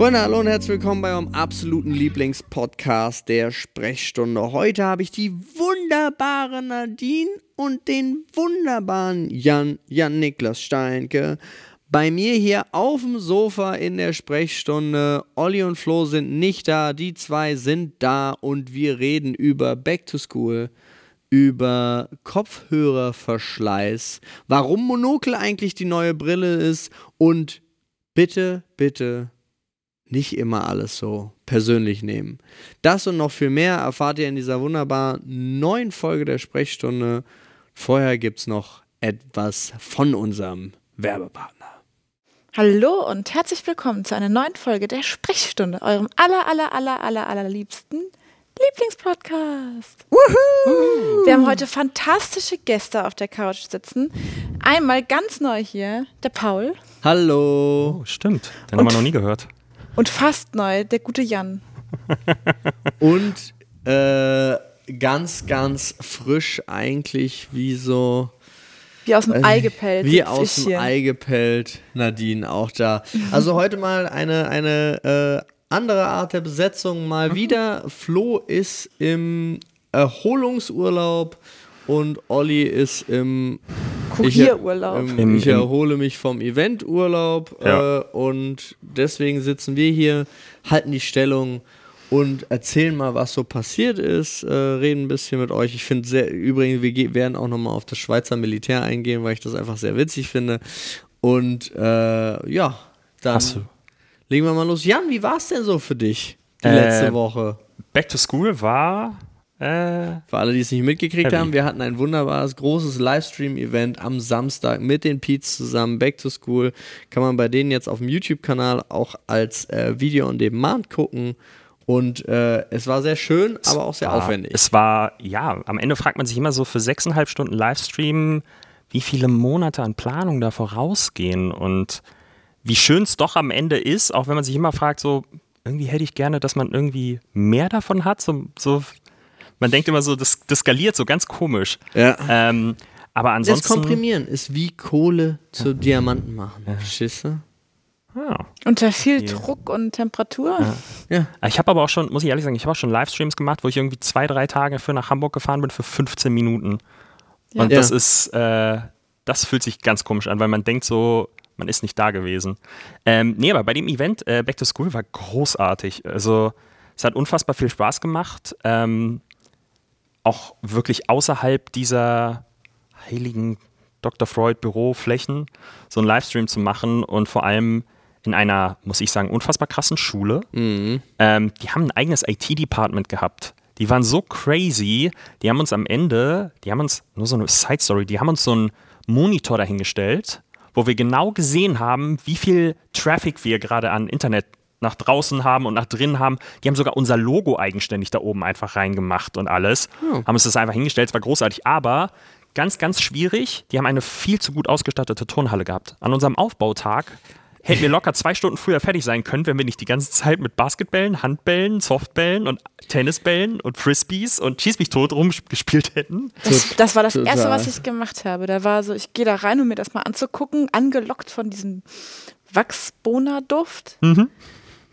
Freunde, hallo und herzlich willkommen bei eurem absoluten Lieblingspodcast der Sprechstunde. Heute habe ich die wunderbare Nadine und den wunderbaren Jan, Jan Niklas Steinke bei mir hier auf dem Sofa in der Sprechstunde. Olli und Flo sind nicht da, die zwei sind da und wir reden über Back to School, über Kopfhörerverschleiß, warum Monokel eigentlich die neue Brille ist und bitte, bitte nicht immer alles so persönlich nehmen. Das und noch viel mehr erfahrt ihr in dieser wunderbaren neuen Folge der Sprechstunde. Vorher gibt es noch etwas von unserem Werbepartner. Hallo und herzlich willkommen zu einer neuen Folge der Sprechstunde, eurem aller, aller, aller, aller, allerliebsten Lieblingspodcast. Woohoo! Wir haben heute fantastische Gäste auf der Couch sitzen. Einmal ganz neu hier, der Paul. Hallo. Oh, stimmt. Den haben wir noch nie gehört. Und fast neu, der gute Jan. Und äh, ganz, ganz frisch eigentlich wie so. Wie aus dem Ei gepellt. Wie aus dem Ei gepellt, Nadine auch da. Also heute mal eine, eine äh, andere Art der Besetzung mal wieder. Flo ist im Erholungsurlaub und Olli ist im Kurierurlaub. Ich, ähm, ich erhole mich vom Eventurlaub ja. äh, und deswegen sitzen wir hier, halten die Stellung und erzählen mal, was so passiert ist, äh, reden ein bisschen mit euch. Ich finde sehr, übrigens, wir werden auch nochmal auf das Schweizer Militär eingehen, weil ich das einfach sehr witzig finde. Und äh, ja, dann legen wir mal los. Jan, wie war es denn so für dich die äh, letzte Woche? Back to School war äh, Für alle, die es nicht mitgekriegt heavy. haben, wir hatten ein wunderbares, großes Livestream-Event am Samstag mit den Peets zusammen, Back to School. Kann man bei denen jetzt auf dem YouTube-Kanal auch als äh, Video on Demand gucken. Und äh, es war sehr schön, es aber auch sehr war, aufwendig. Es war, ja, am Ende fragt man sich immer so für sechseinhalb Stunden Livestream, wie viele Monate an Planung da vorausgehen und wie schön es doch am Ende ist, auch wenn man sich immer fragt, so, irgendwie hätte ich gerne, dass man irgendwie mehr davon hat, so, so man denkt immer so, das, das skaliert so ganz komisch. Ja. Ähm, aber ansonsten. Das Komprimieren ist wie Kohle zu ja. Diamanten machen. Ja. Schisse. Ah. Unter viel ja. Druck und Temperatur. Ja. ja. Ich habe aber auch schon, muss ich ehrlich sagen, ich habe auch schon Livestreams gemacht, wo ich irgendwie zwei, drei Tage für nach Hamburg gefahren bin für 15 Minuten. Ja. Und das ist, äh, das fühlt sich ganz komisch an, weil man denkt so, man ist nicht da gewesen. Ähm, nee, aber bei dem Event äh, Back to School war großartig. Also es hat unfassbar viel Spaß gemacht. Ähm, auch wirklich außerhalb dieser heiligen Dr. Freud Büroflächen so einen Livestream zu machen und vor allem in einer, muss ich sagen, unfassbar krassen Schule. Mhm. Ähm, die haben ein eigenes IT-Department gehabt. Die waren so crazy, die haben uns am Ende, die haben uns, nur so eine Side-Story, die haben uns so einen Monitor dahingestellt, wo wir genau gesehen haben, wie viel Traffic wir gerade an Internet nach draußen haben und nach drinnen haben. Die haben sogar unser Logo eigenständig da oben einfach reingemacht und alles. Hm. Haben uns das einfach hingestellt. Es war großartig. Aber ganz, ganz schwierig. Die haben eine viel zu gut ausgestattete Turnhalle gehabt. An unserem Aufbautag hätten wir locker zwei Stunden früher fertig sein können, wenn wir nicht die ganze Zeit mit Basketbällen, Handbällen, Softbällen und Tennisbällen und Frisbees und Schieß mich tot rumgespielt hätten. Das, das war das Total. Erste, was ich gemacht habe. Da war so, ich gehe da rein, um mir das mal anzugucken, angelockt von diesem Wachsbohner-Duft. Mhm.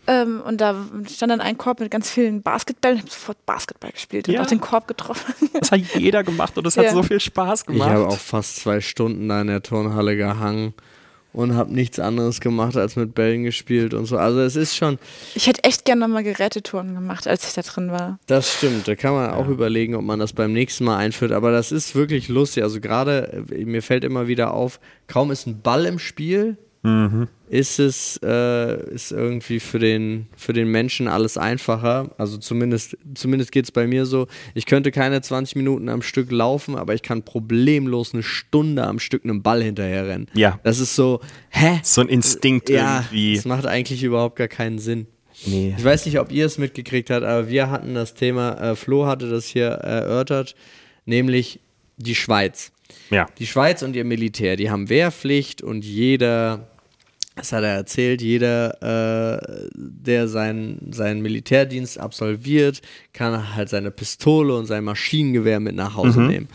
Ähm, und da stand dann ein Korb mit ganz vielen Basketballen. Ich habe sofort Basketball gespielt und ja. auch den Korb getroffen. Das hat jeder gemacht und es ja. hat so viel Spaß gemacht. Ich habe auch fast zwei Stunden da in der Turnhalle gehangen und habe nichts anderes gemacht als mit Bällen gespielt und so. Also es ist schon. Ich hätte echt gerne nochmal Gerätetouren gemacht, als ich da drin war. Das stimmt. Da kann man auch überlegen, ob man das beim nächsten Mal einführt. Aber das ist wirklich lustig. Also gerade äh, mir fällt immer wieder auf, kaum ist ein Ball im Spiel, mhm. ist es äh, ist irgendwie für den, für den Menschen alles einfacher. Also zumindest, zumindest geht es bei mir so. Ich könnte keine 20 Minuten am Stück laufen, aber ich kann problemlos eine Stunde am Stück einem Ball hinterherrennen. Ja. Das ist so, hä? So ein Instinkt ja, irgendwie. Das macht eigentlich überhaupt gar keinen Sinn. Nee. Ich weiß nicht, ob ihr es mitgekriegt habt, aber wir hatten das Thema, äh, Flo hatte das hier erörtert, nämlich die Schweiz. Ja. Die Schweiz und ihr Militär, die haben Wehrpflicht und jeder, das hat er erzählt, jeder, äh, der seinen, seinen Militärdienst absolviert, kann halt seine Pistole und sein Maschinengewehr mit nach Hause mhm. nehmen.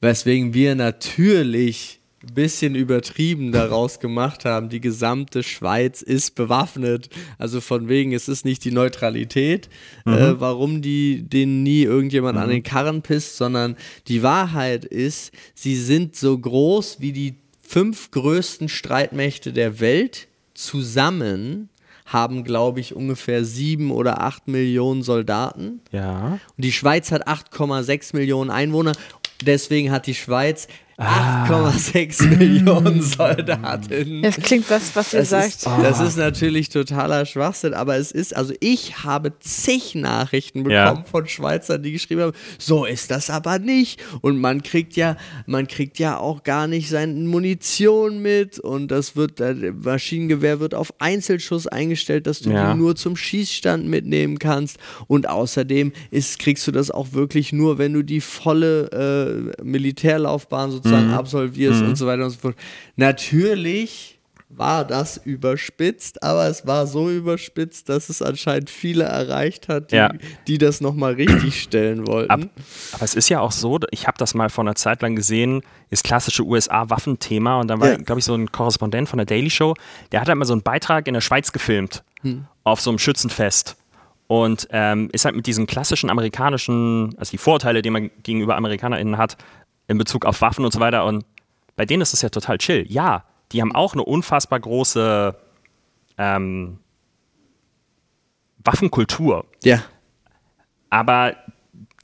Weswegen wir natürlich bisschen übertrieben daraus gemacht haben, die gesamte Schweiz ist bewaffnet. Also von wegen, es ist nicht die Neutralität, mhm. äh, warum die denen nie irgendjemand mhm. an den Karren pisst, sondern die Wahrheit ist, sie sind so groß wie die fünf größten Streitmächte der Welt zusammen haben, glaube ich, ungefähr sieben oder acht Millionen Soldaten. Ja. Und die Schweiz hat 8,6 Millionen Einwohner. Deswegen hat die Schweiz 8,6 ah. Millionen Soldaten. Das klingt was, was ihr das sagt. Ist, das ist natürlich totaler Schwachsinn, aber es ist, also ich habe zig Nachrichten bekommen ja. von Schweizern, die geschrieben haben, so ist das aber nicht. Und man kriegt ja, man kriegt ja auch gar nicht seine Munition mit und das wird, das Maschinengewehr wird auf Einzelschuss eingestellt, dass du ja. die nur zum Schießstand mitnehmen kannst. Und außerdem ist, kriegst du das auch wirklich nur, wenn du die volle äh, Militärlaufbahn sozusagen sozusagen mhm. absolvierst mhm. und so weiter und so fort. Natürlich war das überspitzt, aber es war so überspitzt, dass es anscheinend viele erreicht hat, die, ja. die das nochmal richtig stellen wollten. Ab, aber es ist ja auch so, ich habe das mal vor einer Zeit lang gesehen, ist klassische USA-Waffenthema und dann war, ja. glaube ich, so ein Korrespondent von der Daily Show, der hat halt mal so einen Beitrag in der Schweiz gefilmt, hm. auf so einem Schützenfest und ähm, ist halt mit diesen klassischen amerikanischen, also die Vorteile, die man gegenüber AmerikanerInnen hat, in Bezug auf Waffen und so weiter. Und bei denen ist das ja total chill. Ja, die haben auch eine unfassbar große ähm, Waffenkultur. Ja. Aber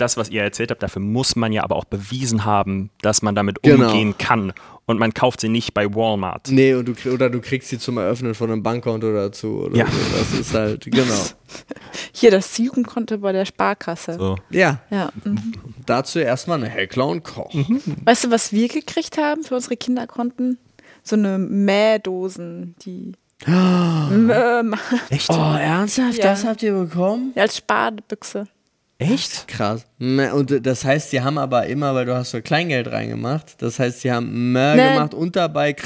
das, was ihr erzählt habt, dafür muss man ja aber auch bewiesen haben, dass man damit genau. umgehen kann. Und man kauft sie nicht bei Walmart. Nee, und du, oder du kriegst sie zum Eröffnen von einem Bankkonto dazu. ja. So. Das ist halt, genau. Hier das Jugendkonto bei der Sparkasse. So. Ja. ja. Mhm. Dazu erstmal eine Heckler und Koch. Mhm. Weißt du, was wir gekriegt haben für unsere Kinderkonten? So eine Mähdosen, die Oh, Echt? Oh, ernsthaft? Ja. Das habt ihr bekommen? Ja, als Sparbüchse. Echt? Krass. Und das heißt, sie haben aber immer, weil du hast so Kleingeld reingemacht, das heißt, sie haben mehr nein. gemacht und dabei.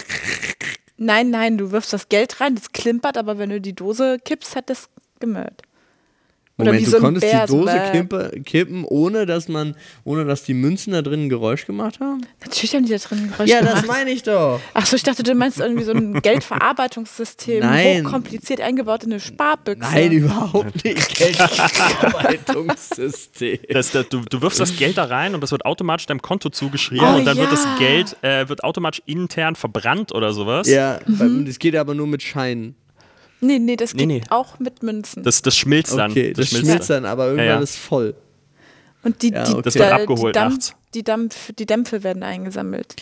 Nein, nein, du wirfst das Geld rein, das klimpert, aber wenn du die Dose kippst, hat das gemört. Moment, du so konntest Bär, die Dose kippen, kippen, ohne dass man, ohne dass die Münzen da drin ein Geräusch gemacht haben? Natürlich haben die da drin ein Geräusch ja, gemacht. Ja, das meine ich doch. Achso, ich dachte, du meinst irgendwie so ein Geldverarbeitungssystem, Nein. hochkompliziert eingebaut in eine Sparbüchse. Nein, überhaupt nicht. Geldverarbeitungssystem. Das, das, du, du wirfst das Geld da rein und das wird automatisch deinem Konto zugeschrieben oh, und dann ja. wird das Geld äh, wird automatisch intern verbrannt oder sowas. Ja, mhm. das geht aber nur mit Scheinen. Nee, nee, das geht nee, nee. auch mit Münzen. Das, das schmilzt dann. Okay, das, das schmilzt dann, aber irgendwann ja, ja. ist voll. Und die, ja, okay. das wird abgeholt die, nachts. Die, Dampf, die Dämpfe werden eingesammelt.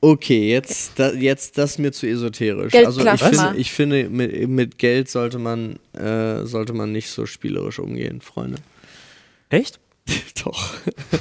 Okay, jetzt, da, jetzt das ist mir zu esoterisch. Also ich finde, ich finde mit, mit, Geld sollte man, äh, sollte man nicht so spielerisch umgehen, Freunde. Echt? Doch.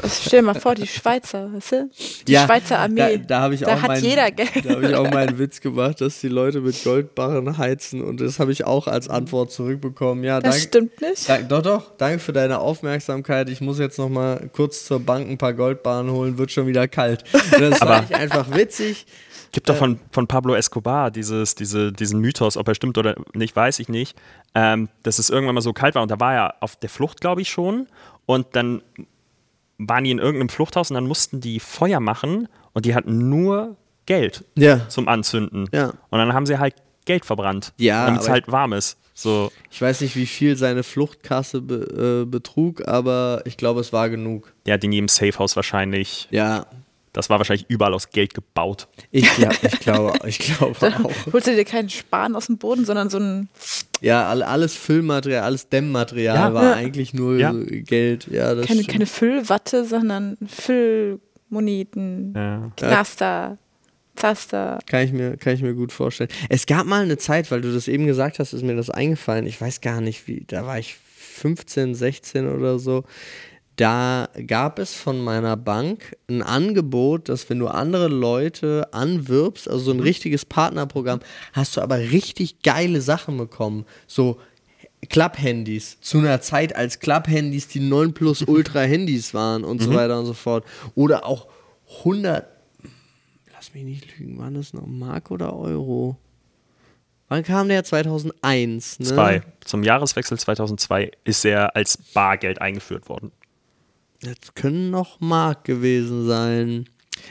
Stell dir mal vor, die Schweizer, weißt du? Die ja, Schweizer Armee. Da, da, ich da auch hat mein, jeder Geld. Da habe ich auch meinen Witz gemacht, dass die Leute mit Goldbarren heizen und das habe ich auch als Antwort zurückbekommen. Ja, das danke, stimmt nicht. Dank, doch, doch. Danke für deine Aufmerksamkeit. Ich muss jetzt noch mal kurz zur Bank ein paar Goldbarren holen, wird schon wieder kalt. das war ich einfach witzig. Gibt doch von, von Pablo Escobar dieses, diese, diesen Mythos, ob er stimmt oder nicht, weiß ich nicht, ähm, dass es irgendwann mal so kalt war und da war er auf der Flucht, glaube ich schon. Und dann waren die in irgendeinem Fluchthaus und dann mussten die Feuer machen und die hatten nur Geld ja. zum Anzünden. Ja. Und dann haben sie halt Geld verbrannt, ja, damit es halt warm ist. So. Ich weiß nicht, wie viel seine Fluchtkasse be, äh, betrug, aber ich glaube, es war genug. Der hat in jedem Safehouse wahrscheinlich ja. Das war wahrscheinlich überall aus Geld gebaut. Ich, ja, ich glaube, ich glaube auch. Holst du dir keinen Span aus dem Boden, sondern so ein. Ja, alles Füllmaterial, alles Dämmmaterial ja, war ja. eigentlich nur ja. Geld. Ja, das keine, keine Füllwatte, sondern Füllmoneten, ja. Knaster. Zaster. Kann ich, mir, kann ich mir gut vorstellen. Es gab mal eine Zeit, weil du das eben gesagt hast, ist mir das eingefallen. Ich weiß gar nicht, wie, da war ich 15, 16 oder so da gab es von meiner Bank ein Angebot, dass wenn du andere Leute anwirbst, also so ein mhm. richtiges Partnerprogramm, hast du aber richtig geile Sachen bekommen. So Club-Handys zu einer Zeit, als Club-Handys die 9 Plus Ultra-Handys waren und mhm. so weiter und so fort. Oder auch 100, lass mich nicht lügen, waren das noch Mark oder Euro? Wann kam der? 2001, ne? Zwei. Zum Jahreswechsel 2002 ist er als Bargeld eingeführt worden. Jetzt können noch Mark gewesen sein.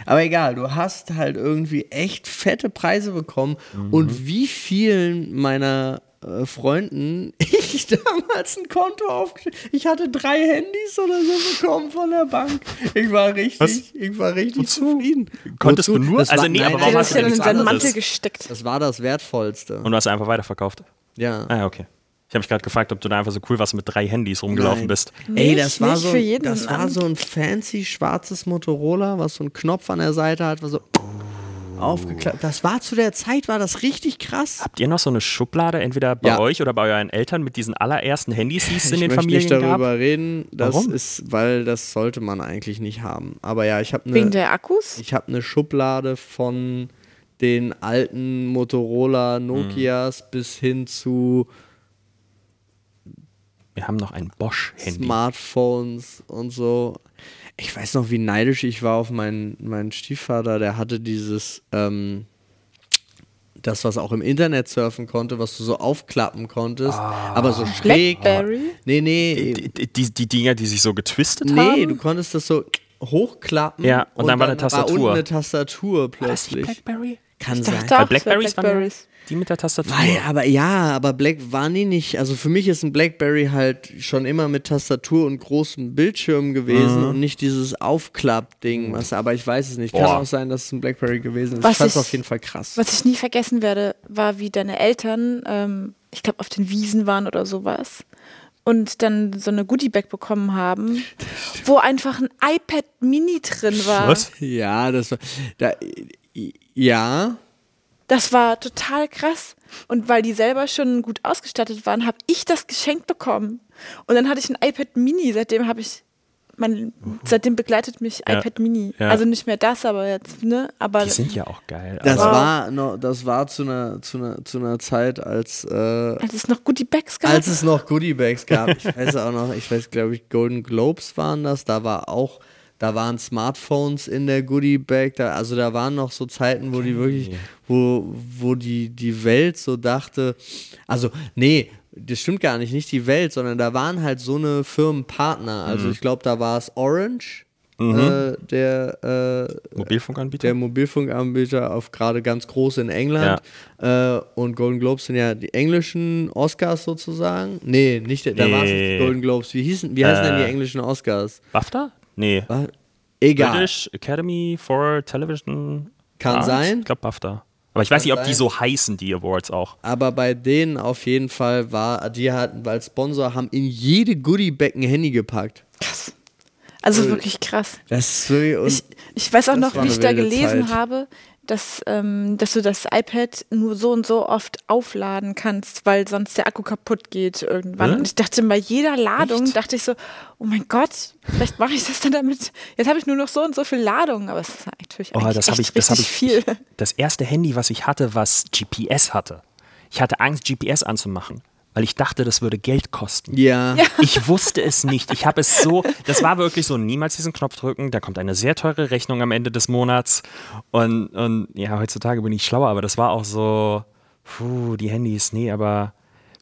Aber egal, du hast halt irgendwie echt fette Preise bekommen und wie vielen meiner äh, Freunden ich damals ein Konto aufgestellt. Ich hatte drei Handys oder so bekommen von der Bank. Ich war richtig, Was? ich war richtig zufrieden. Konntest Wozu? du nur- Das also war, nee, nein, aber warum hast du ja denn dann in seinen? Mantel gesteckt. Das war das Wertvollste. Und du hast einfach weiterverkauft. ja. Ah, ja, okay. Ich habe mich gerade gefragt, ob du da einfach so cool warst mit drei Handys rumgelaufen Nein. bist. Ey, Nicht- das war nicht so, für jeden das war so ein fancy schwarzes Motorola, was so einen Knopf an der Seite hat, was so aufgeklappt. Das war zu der Zeit, war das richtig krass. Habt ihr noch so eine Schublade, entweder bei Ja. euch oder bei euren Eltern mit diesen allerersten Handys, die es in ich den möchte Familien nicht darüber gab? reden, das Warum? ist, weil das sollte man eigentlich nicht haben. Aber ja, ich habe Wegen eine, der Akkus? ich habe eine Schublade von den alten Motorola Nokias bis hin zu Wir haben noch ein Bosch-Handy. Smartphones und so. Ich weiß noch, wie neidisch ich war auf meinen, meinen Stiefvater. Der hatte dieses, ähm, das, was auch im Internet surfen konnte, was du so aufklappen konntest, aber so schräg. Blackberry? Nee, nee, Die, die, die Dinger, die sich so getwistet nee, haben? du konntest das so hochklappen. Ja, und dann war eine Tastatur. War unten eine Tastatur War das plötzlich. Blackberry? Kann Ich sein. dachte Blackberries Blackberries. Die mit der Tastatur. Weil, aber ja, aber Black waren die nicht. Also für mich ist ein Blackberry halt schon immer mit Tastatur und großem Bildschirm gewesen Mhm. und nicht dieses Aufklapp-Ding. Was, aber ich weiß es nicht. Kann Boah. auch sein, dass es ein Blackberry gewesen ist. Was ich fand es auf jeden Fall krass. Was ich nie vergessen werde, war, wie deine Eltern, ähm, ich glaube, auf den Wiesen waren oder sowas. Und dann so eine Goodiebag bekommen haben, wo einfach ein iPad Mini drin war. Was? Ja, das war. Da, ja. Das war total krass. Und weil die selber schon gut ausgestattet waren, habe ich das geschenkt bekommen. Und dann hatte ich ein iPad Mini. Seitdem habe ich, mein, seitdem begleitet mich Ja. iPad Mini. Ja. Also nicht mehr das, aber jetzt, ne? Aber Die sind ja auch geil. Das aber- war noch, das war zu einer, zu einer, zu einer Zeit, als, äh, als es noch Goodiebags gab. als es noch Goodiebags gab. Ich weiß auch noch, ich weiß, glaube ich, Golden Globes waren das. Da war auch, da waren Smartphones in der Goodiebag. Da, also da waren noch so Zeiten, wo die wirklich, wo, wo die, die Welt so dachte, also nee, das stimmt gar nicht, nicht die Welt, sondern da waren halt so eine Firmenpartner. Also ich glaube, da war es Orange, äh, der äh, Mobilfunkanbieter? der Mobilfunkanbieter auf gerade ganz groß in England. Äh, und Golden Globes sind ja die englischen Oscars sozusagen. Nee, nicht, der- da Nee. war es nicht die Golden Globes. Wie hießen, wie heißen denn die Äh. englischen Oscars? BAFTA? Nee. Was? Egal. British Academy for Television. Kann Arts? sein. Ich glaube BAFTA. Aber ich weiß nicht, ob die so heißen, die Awards auch. Aber bei denen auf jeden Fall war, die hatten, weil Sponsor haben in jede Goodiebag ein Handy gepackt. krass. Also Äh, wirklich krass. Das ist wirklich, Ich, ich weiß auch noch, wie ich da gelesen Zeit. habe, dass, ähm, dass du das iPad nur so und so oft aufladen kannst, weil sonst der Akku kaputt geht irgendwann. Hä? Und ich dachte, bei jeder Ladung dachte ich so, oh mein Gott, vielleicht mache ich das dann damit. Jetzt habe ich nur noch so und so viel Ladung, aber es ist natürlich Oh, eigentlich das habe echt ich, das habe ich. viel. Das erste Handy, was ich hatte, was GPS hatte. Ich hatte Angst, GPS anzumachen, weil ich dachte, das würde Geld kosten. ja. Ich wusste es nicht. Ich habe es so, das war wirklich so, niemals diesen Knopf drücken. Da kommt eine sehr teure Rechnung am Ende des Monats. Und, und ja, heutzutage bin ich schlauer, aber das war auch so, puh, die Handys, nee, aber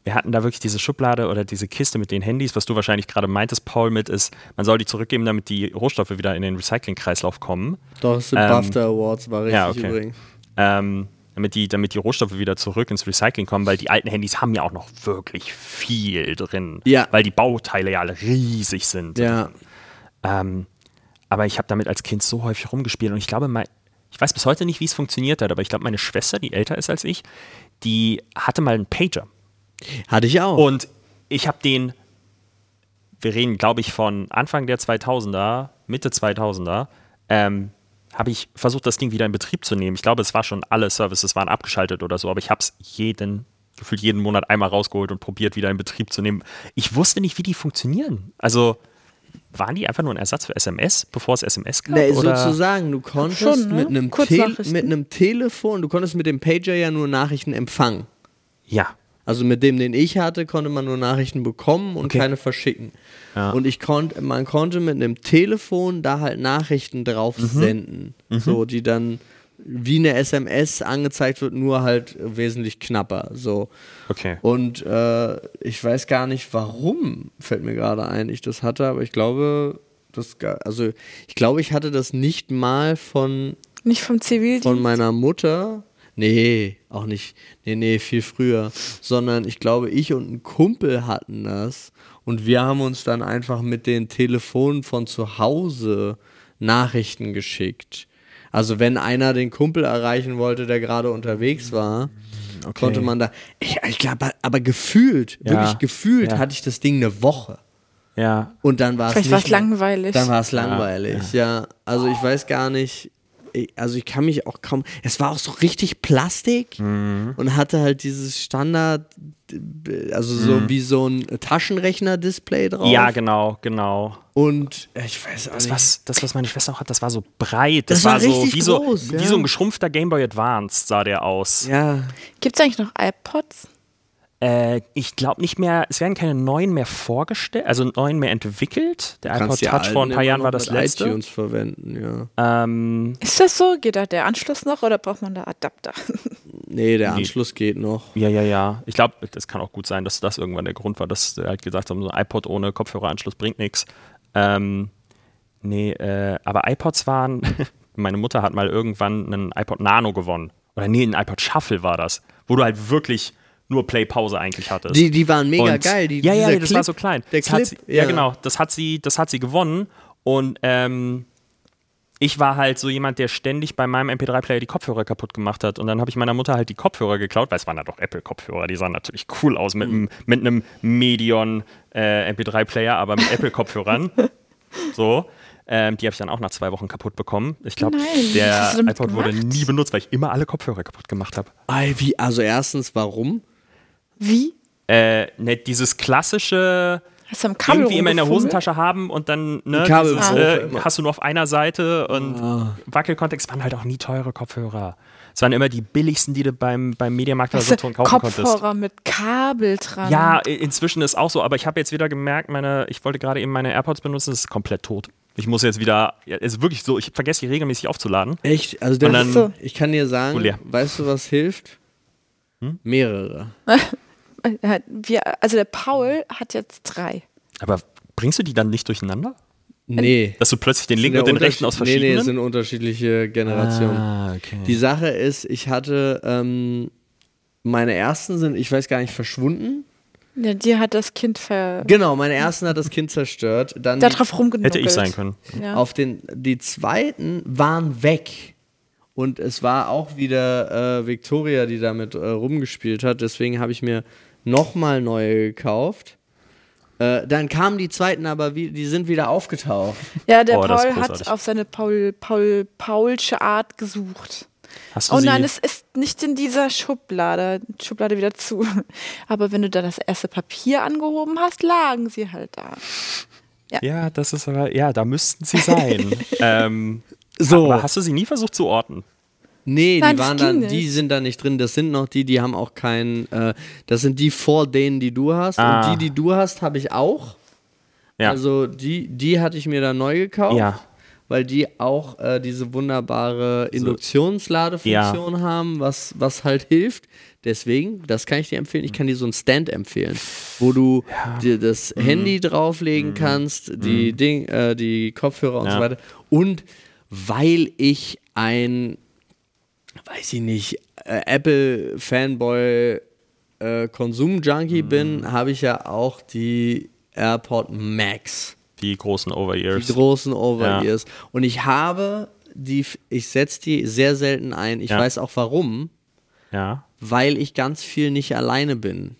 wir hatten da wirklich diese Schublade oder diese Kiste mit den Handys, was du wahrscheinlich gerade meintest, Paul, mit ist, man soll die zurückgeben, damit die Rohstoffe wieder in den Recyclingkreislauf kommen. Doch, das sind Ähm, BAFTA Awards, war richtig ja, okay. übrigens. Ähm, damit die, damit die Rohstoffe wieder zurück ins Recycling kommen, weil die alten Handys haben ja auch noch wirklich viel drin. Ja. Weil die Bauteile ja alle riesig sind. Ja. Ähm, aber ich habe damit als Kind so häufig rumgespielt und ich glaube, mein, ich weiß bis heute nicht, wie es funktioniert hat, aber ich glaube, meine Schwester, die älter ist als ich, die hatte mal einen Pager. Hatte ich auch. Und ich habe den, wir reden, glaube ich, von Anfang der 2000er, Mitte 2000er, ähm, habe ich versucht, das Ding wieder in Betrieb zu nehmen. Ich glaube, es war schon, alle Services waren abgeschaltet oder so, aber ich habe es jeden, gefühlt jeden Monat einmal rausgeholt und probiert, wieder in Betrieb zu nehmen. Ich wusste nicht, wie die funktionieren. Also, waren die einfach nur ein Ersatz für SMS, bevor es SMS gab? Nee, oder? sozusagen, du konntest Schon, ne? mit, einem mit einem Telefon, du konntest mit dem Pager ja nur Nachrichten empfangen. Ja. Also mit dem, den ich hatte, konnte man nur Nachrichten bekommen und Okay. keine verschicken. Ja. Und ich konnte, man konnte mit einem Telefon da halt Nachrichten drauf Mhm. senden, so die dann wie eine SMS angezeigt wird, nur halt wesentlich knapper. So. Okay. Und äh, ich weiß gar nicht, warum, fällt mir gerade ein, ich das hatte, aber ich glaube, das, also ich glaube, ich hatte das nicht mal von, Nicht vom Zivildienst. von meiner Mutter. Nee, auch nicht. Nee, nee, viel früher. Sondern ich glaube, ich und ein Kumpel hatten das. Und wir haben uns dann einfach mit den Telefonen von zu Hause Nachrichten geschickt. Also wenn einer den Kumpel erreichen wollte, der gerade unterwegs war, konnte man da. Ich, ich glaube, aber gefühlt, Ja, wirklich gefühlt, ja. hatte ich das Ding eine Woche. Ja. Und dann war es Vielleicht war es langweilig. Dann war es langweilig, ja, Also ich weiß gar nicht, ich, also ich kann mich auch kaum, es war auch so richtig Plastik Mhm. und hatte halt dieses Standard, also so wie so ein Taschenrechner-Display drauf. Mhm. Ja, genau, genau. Und ich weiß auch Das, nicht. was, das, was meine Schwester auch hat, das war so breit. Das Das, war war, so richtig wie, so groß, ja. wie so ein geschrumpfter Game Boy Advance sah der aus. Ja, Gibt es eigentlich noch iPods? Äh, ich glaube nicht mehr, es werden keine neuen mehr vorgestellt, also neuen mehr entwickelt. Der iPod Touch vor ein paar Jahren war das letzte. iTunes verwenden, ja. Ähm, Ist das so? Geht da der Anschluss noch oder braucht man da Adapter? Nee, der Nee. Anschluss geht noch. ja, ja, ja. Ich glaube, das kann auch gut sein, dass das irgendwann der Grund war, dass wir halt gesagt haben, so ein iPod ohne Kopfhöreranschluss bringt nichts. Ähm, nee, äh, aber iPods waren, meine Mutter hat mal irgendwann einen iPod Nano gewonnen. Oder nee, ein iPod Shuffle war das, wo du halt wirklich nur Play-Pause eigentlich hattest. Die, die waren mega Und- geil. Die, ja, ja, das Clip, war so klein. Der Clip, sie, ja. genau. Das hat sie, das hat sie gewonnen. Und ähm, ich war halt so jemand, der ständig bei meinem MP3-Player die Kopfhörer kaputt gemacht hat. Und dann habe ich meiner Mutter halt die Kopfhörer geklaut, weil es waren ja doch Apple-Kopfhörer, die sahen natürlich cool aus mit, einem mit einem Medion äh, MP3-Player, aber mit Apple-Kopfhörern. so. Ähm, die habe ich dann auch nach zwei Wochen kaputt bekommen. Ich glaube, der iPod wurde gemacht? nie benutzt, weil ich immer alle Kopfhörer kaputt gemacht habe. Wie, also erstens, warum? Wie? Äh, ne, dieses klassische Hast du Kabel irgendwie immer in der? Hosentasche haben und dann ne, Kabel dieses, äh, immer. hast du nur auf einer Seite und Wackelkontext waren halt auch nie teure Kopfhörer. Es waren immer die billigsten, die du beim, beim Mediamarkt oder Saturn kaufen konntest. Kopfhörer mit Kabel dran. Ja, i- inzwischen ist auch so, aber ich habe jetzt wieder gemerkt, meine, ich wollte gerade eben meine AirPods benutzen, das ist komplett tot. Ich muss jetzt wieder, ja, ist wirklich so, ich vergesse die regelmäßig aufzuladen. Echt? Also dann- So. ich kann dir sagen, Oh, weißt du, was hilft? Hm? Mehrere. Äh, Wir, also der Paul hat jetzt drei. Aber bringst du die dann nicht durcheinander? Nee. Dass du plötzlich den linken und den rechten aus unterschied- Nee, nee, verschiedenen? es sind unterschiedliche Generationen. ah, okay. Die Sache ist, ich hatte, ähm, meine ersten sind, ich weiß gar nicht, verschwunden. Ja, dir hat das Kind ver Genau, meine ersten hat das Kind zerstört. Dann drauf rumgenuckelt. Hätte ich sein können. Ja. auf den, die zweiten waren weg. Und es war auch wieder äh, Victoria, die damit äh, rumgespielt hat. Deswegen habe ich mir nochmal neue gekauft. Äh, dann kamen die zweiten aber, wie, die sind wieder aufgetaucht. ja, der Oh, Paul hat auf seine Paul, Paul, Paulsche Art gesucht. Hast du Oh sie, nein, es ist nicht in dieser Schublade. Schublade wieder zu. Aber wenn du da das erste Papier angehoben hast, lagen sie halt da. Ja, das ist aber, ja, da müssten sie sein. ähm, So. Aber hast du sie nie versucht zu orten? Nee, Nein, die waren nicht. die sind da nicht drin. Das sind noch die, die haben auch keinen. Äh, das sind die vor denen, die du hast. Ah. Und die, die du hast, habe ich auch. Ja. Also die, die hatte ich mir dann neu gekauft. Ja. Weil die auch äh, diese wunderbare Induktionsladefunktion haben, was, was halt hilft. Deswegen, das kann ich dir empfehlen. Ich kann dir so einen Stand empfehlen, wo du dir das Mhm. Handy drauflegen kannst, die, Ding, äh, die Kopfhörer und Ja. so weiter. Und weil ich ein, weiß ich nicht, äh, Apple-Fanboy, äh, Konsum-Junkie Mhm. bin, habe ich ja auch die AirPod Max Die großen Over-Ears. die großen Over-Ears. Und ich habe die, ich setze die sehr selten ein. Ich Ja. weiß auch warum, Ja. weil ich ganz viel nicht alleine bin.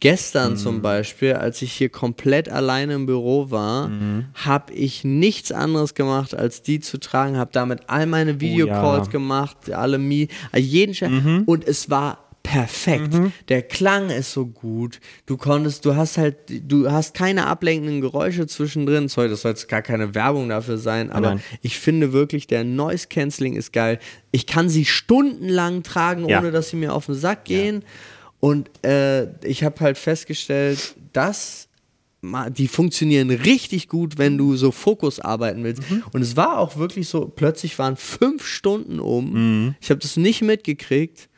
Gestern Mhm. zum Beispiel, als ich hier komplett alleine im Büro war, Mhm. habe ich nichts anderes gemacht, als die zu tragen, habe damit all meine Videocalls Oh ja. gemacht, alle Mi, jeden Scheiß. Mhm. Und es war perfekt. Der Klang ist so gut. Du konntest, du hast halt, du hast keine ablenkenden Geräusche zwischendrin. Sorry, das soll jetzt gar keine Werbung dafür sein, aber Nein. ich finde wirklich, der Noise Cancelling ist geil. Ich kann sie stundenlang tragen, Ja. ohne dass sie mir auf den Sack gehen. Und äh, ich habe halt festgestellt, dass die funktionieren richtig gut, wenn du so Fokus arbeiten willst. Und es war auch wirklich so, plötzlich waren fünf Stunden um. Ich habe das nicht mitgekriegt.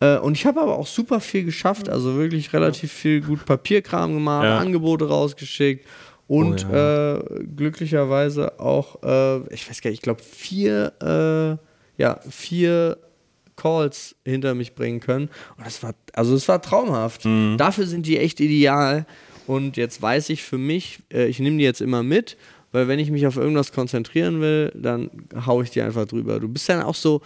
Äh, und ich habe aber auch super viel geschafft, also wirklich relativ viel gut Papierkram gemacht, Ja. Angebote rausgeschickt und Oh ja. äh, glücklicherweise auch, äh, ich weiß gar nicht, ich glaube vier, äh, ja, vier Calls hinter mich bringen können. Und das war, also es war traumhaft. Mhm. Dafür sind die echt ideal. Und jetzt weiß ich für mich, äh, ich nehme die jetzt immer mit, weil wenn ich mich auf irgendwas konzentrieren will, dann hau ich die einfach drüber. Du bist dann auch so,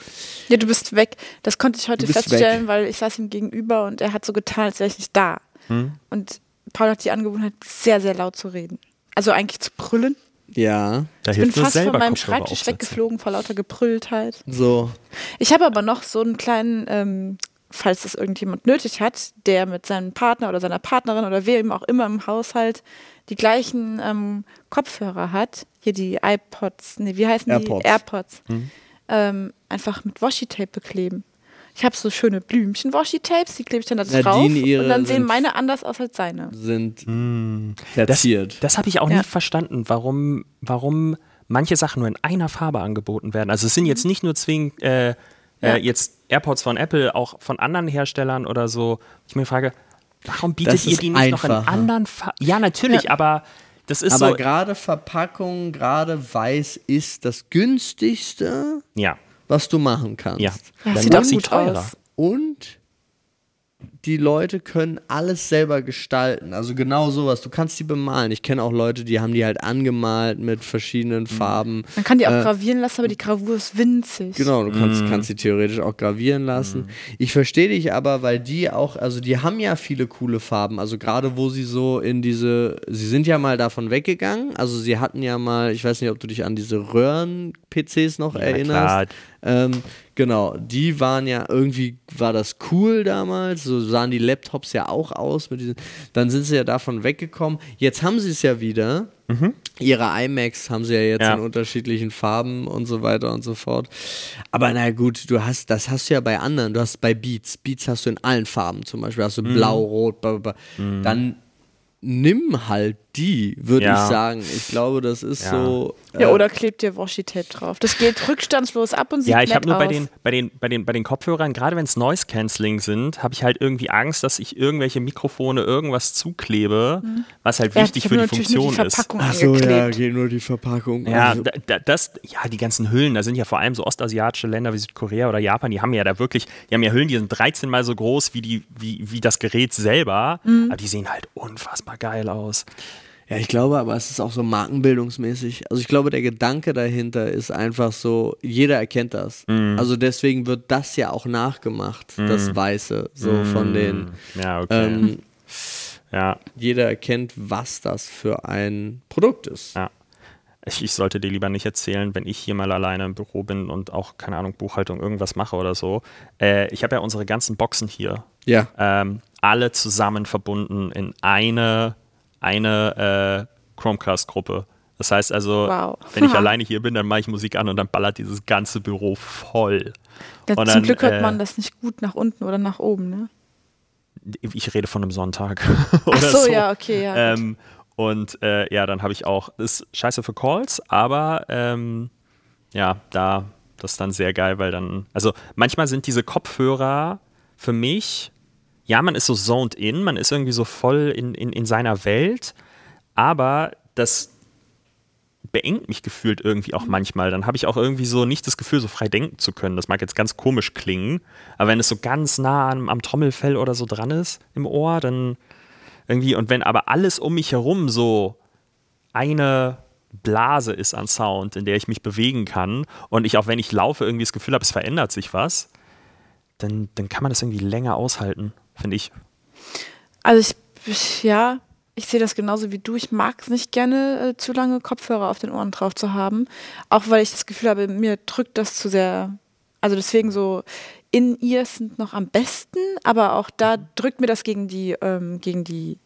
Ja, du bist weg. Das konnte ich heute feststellen, weg. weil ich saß ihm gegenüber und er hat so getan, als wäre ich nicht da. Hm? Und Paul hat die Angewohnheit, sehr, sehr laut zu reden. Also eigentlich zu brüllen. Ja, Da Ich bin fast von meinem Kopfhörer Schreibtisch weggeflogen vor lauter Gebrülltheit. so. Ich habe aber noch so einen kleinen, ähm, falls das irgendjemand nötig hat, der mit seinem Partner oder seiner Partnerin oder wem auch immer im Haushalt die gleichen ähm, Kopfhörer hat. Hier die iPods, nee, wie heißen AirPods. die? AirPods. Ähm, einfach mit Washi-Tape bekleben. Ich habe so schöne Blümchen-Washi-Tapes, die klebe ich dann da drauf. Und dann sehen meine anders aus als seine. Sind Das, verziert. das habe ich auch Ja. nie verstanden, warum, warum manche Sachen nur in einer Farbe angeboten werden. Also es sind jetzt nicht nur zwingend äh, Mhm. Ja. äh, jetzt AirPods von Apple, auch von anderen Herstellern oder so. Ich mir frage, warum bietet Das ihr die nicht noch in anderen Farben? Ja, natürlich, Ja. aber das ist Aber so. gerade Verpackung, gerade weiß ist das günstigste, Ja, was du machen kannst. ja. Dann sieht auch sie gut teurer. aus. Und die Leute können alles selber gestalten. Also genau sowas. Du kannst die bemalen. Ich kenne auch Leute, die haben die halt angemalt mit verschiedenen Farben. Man kann die auch Äh, gravieren lassen, aber die Gravur ist winzig. Genau, du kannst, Mhm. kannst sie theoretisch auch gravieren lassen. Ich verstehe dich aber, weil die auch, also die haben ja viele coole Farben. Also gerade wo sie so in diese, sie sind ja mal davon weggegangen. Also sie hatten ja mal, ich weiß nicht, ob du dich an diese Röhren-PCs noch Ja, erinnerst. klar. Ähm, genau, die waren ja irgendwie, war das cool damals, so sahen die Laptops ja auch aus mit diesen, dann sind sie ja davon weggekommen. Jetzt haben sie es ja wieder. Ihre iMacs haben sie ja jetzt Ja. in unterschiedlichen Farben und so weiter und so fort. Aber na gut, du hast, das hast du ja bei anderen. Du hast bei Beats, Beats hast du in allen Farben zum Beispiel, hast du blau, rot, bla, bla, bla. Dann nimm halt die, würde Ja. ich sagen. Ich glaube, das ist Ja. so. Ja, äh, oder klebt dir Washi-Tape drauf. Das geht rückstandslos ab und sieht Ja, ich habe nur bei aus. den, bei, den, bei, den, bei den Kopfhörern, gerade wenn es Noise Cancelling sind, habe ich halt irgendwie Angst, dass ich irgendwelche Mikrofone irgendwas zuklebe, was halt Ja, wichtig für die natürlich nur Funktion die ist. Verpackung Ach so, ja, geht nur die Verpackung. Ja, Also, da, da, das, ja, die ganzen Hüllen, da sind ja vor allem so ostasiatische Länder wie Südkorea oder Japan, die haben ja da wirklich, die haben ja Hüllen, die sind 13 mal so groß wie, die, wie, wie das Gerät selber, Mhm. aber die sehen halt unfassbar geil aus. Ja, ich glaube aber, es ist auch so markenbildungsmäßig. Also ich glaube, der Gedanke dahinter ist einfach so, jeder erkennt das. Mhm. Also deswegen wird das ja auch nachgemacht, das Weiße, so von den, Ja, okay. ähm, ja, jeder erkennt, was das für ein Produkt ist. ja. Ich, ich sollte dir lieber nicht erzählen, wenn ich hier mal alleine im Büro bin und auch, keine Ahnung, Buchhaltung irgendwas mache oder so. Äh, ich habe ja unsere ganzen Boxen hier. Ja. ähm, alle zusammen verbunden in eine, eine äh, Chromecast-Gruppe. Das heißt also, Wow. wenn ich alleine hier bin, dann mache ich Musik an und dann ballert dieses ganze Büro voll. Ja, zum dann, Glück hört äh, man das nicht gut nach unten oder nach oben, ne? Ich rede von einem Sonntag. Ach oder so, ja, okay, ja. Ähm, und äh, ja, dann habe ich auch, ist scheiße für Calls, aber ähm, ja, da, das ist dann sehr geil, weil dann, also manchmal sind diese Kopfhörer für mich, ja, man ist so zoned in, man ist irgendwie so voll in, in, in seiner Welt, aber das beengt mich gefühlt irgendwie auch manchmal. Dann habe ich auch irgendwie so nicht das Gefühl, so frei denken zu können. Das mag jetzt ganz komisch klingen, aber wenn es so ganz nah am, am Trommelfell oder so dran ist im Ohr, dann irgendwie, und wenn aber alles um mich herum so eine Blase ist an Sound, in der ich mich bewegen kann und ich auch wenn ich laufe irgendwie das Gefühl habe, es verändert sich was, dann, dann kann man das irgendwie länger aushalten, finde ich. Also ich, ja, ich sehe das genauso wie du. Ich mag es nicht gerne, äh, zu lange Kopfhörer auf den Ohren drauf zu haben. Auch weil ich das Gefühl habe, mir drückt das zu sehr. Also deswegen so In-Ears sind noch am besten, aber auch da drückt mir das gegen die, ähm, gegen die,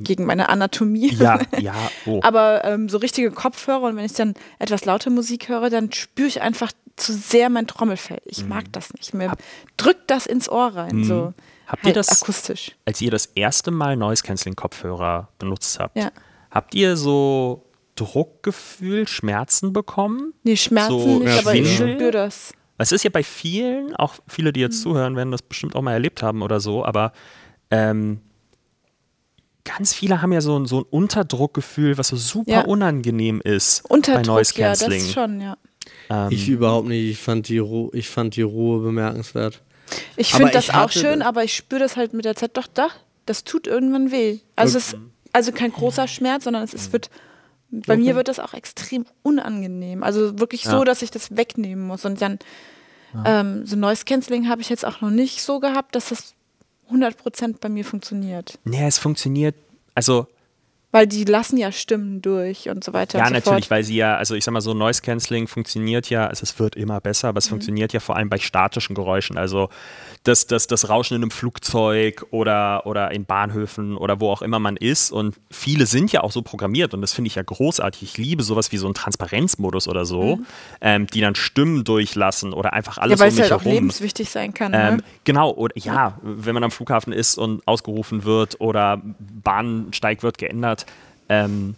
gegen meine Anatomie. Ja, ja, oh. Aber ähm, so richtige Kopfhörer und wenn ich dann etwas laute Musik höre, dann spüre ich einfach zu sehr mein Trommelfell. Ich mag das nicht. Mir drückt das ins Ohr rein. So Mhm. Habt ihr halt das- akustisch. als ihr das erste Mal Noise Cancelling Kopfhörer benutzt habt, Ja. habt ihr so Druckgefühl, Schmerzen bekommen? Nee, Schmerzen So nicht, aber ich spüre das. Es ist ja bei vielen, auch viele, die jetzt zuhören, werden das bestimmt auch mal erlebt haben oder so, aber ähm, ganz viele haben ja so ein, so ein Unterdruckgefühl, was so super Ja. unangenehm ist bei Unterdruck, Noise ja, das Cancelling. schon, ja. Ähm, Ich überhaupt nicht. Ich fand die, Ru ich fand die Ruhe bemerkenswert. Ich finde das ich auch schön, das- aber ich spüre das halt mit der Zeit doch, doch, das tut irgendwann weh. Also es ist also kein großer Schmerz, sondern es ist, wird, bei mir wird das auch extrem unangenehm. Also wirklich so, Ja. dass ich das wegnehmen muss. Und dann ähm, so Noise Cancelling habe ich jetzt auch noch nicht so gehabt, dass das 100% bei mir funktioniert. nee, es funktioniert, also Weil die lassen ja Stimmen durch und so weiter Ja, so natürlich, fort. weil sie ja, also ich sag mal so, Noise Cancelling funktioniert ja, also es wird immer besser, aber es Mhm. funktioniert ja vor allem bei statischen Geräuschen. Also das, das, das Rauschen in einem Flugzeug oder, oder in Bahnhöfen oder wo auch immer man ist. Und viele sind ja auch so programmiert und das finde ich ja großartig. Ich liebe sowas wie so einen Transparenzmodus oder so, ähm, die dann Stimmen durchlassen oder einfach Mhm. Ja, alles weil um es mich halt auch herum. lebenswichtig sein kann. Ähm, ne? genau, oder ja, wenn man am Flughafen ist und ausgerufen wird oder Bahnsteig wird geändert, ähm,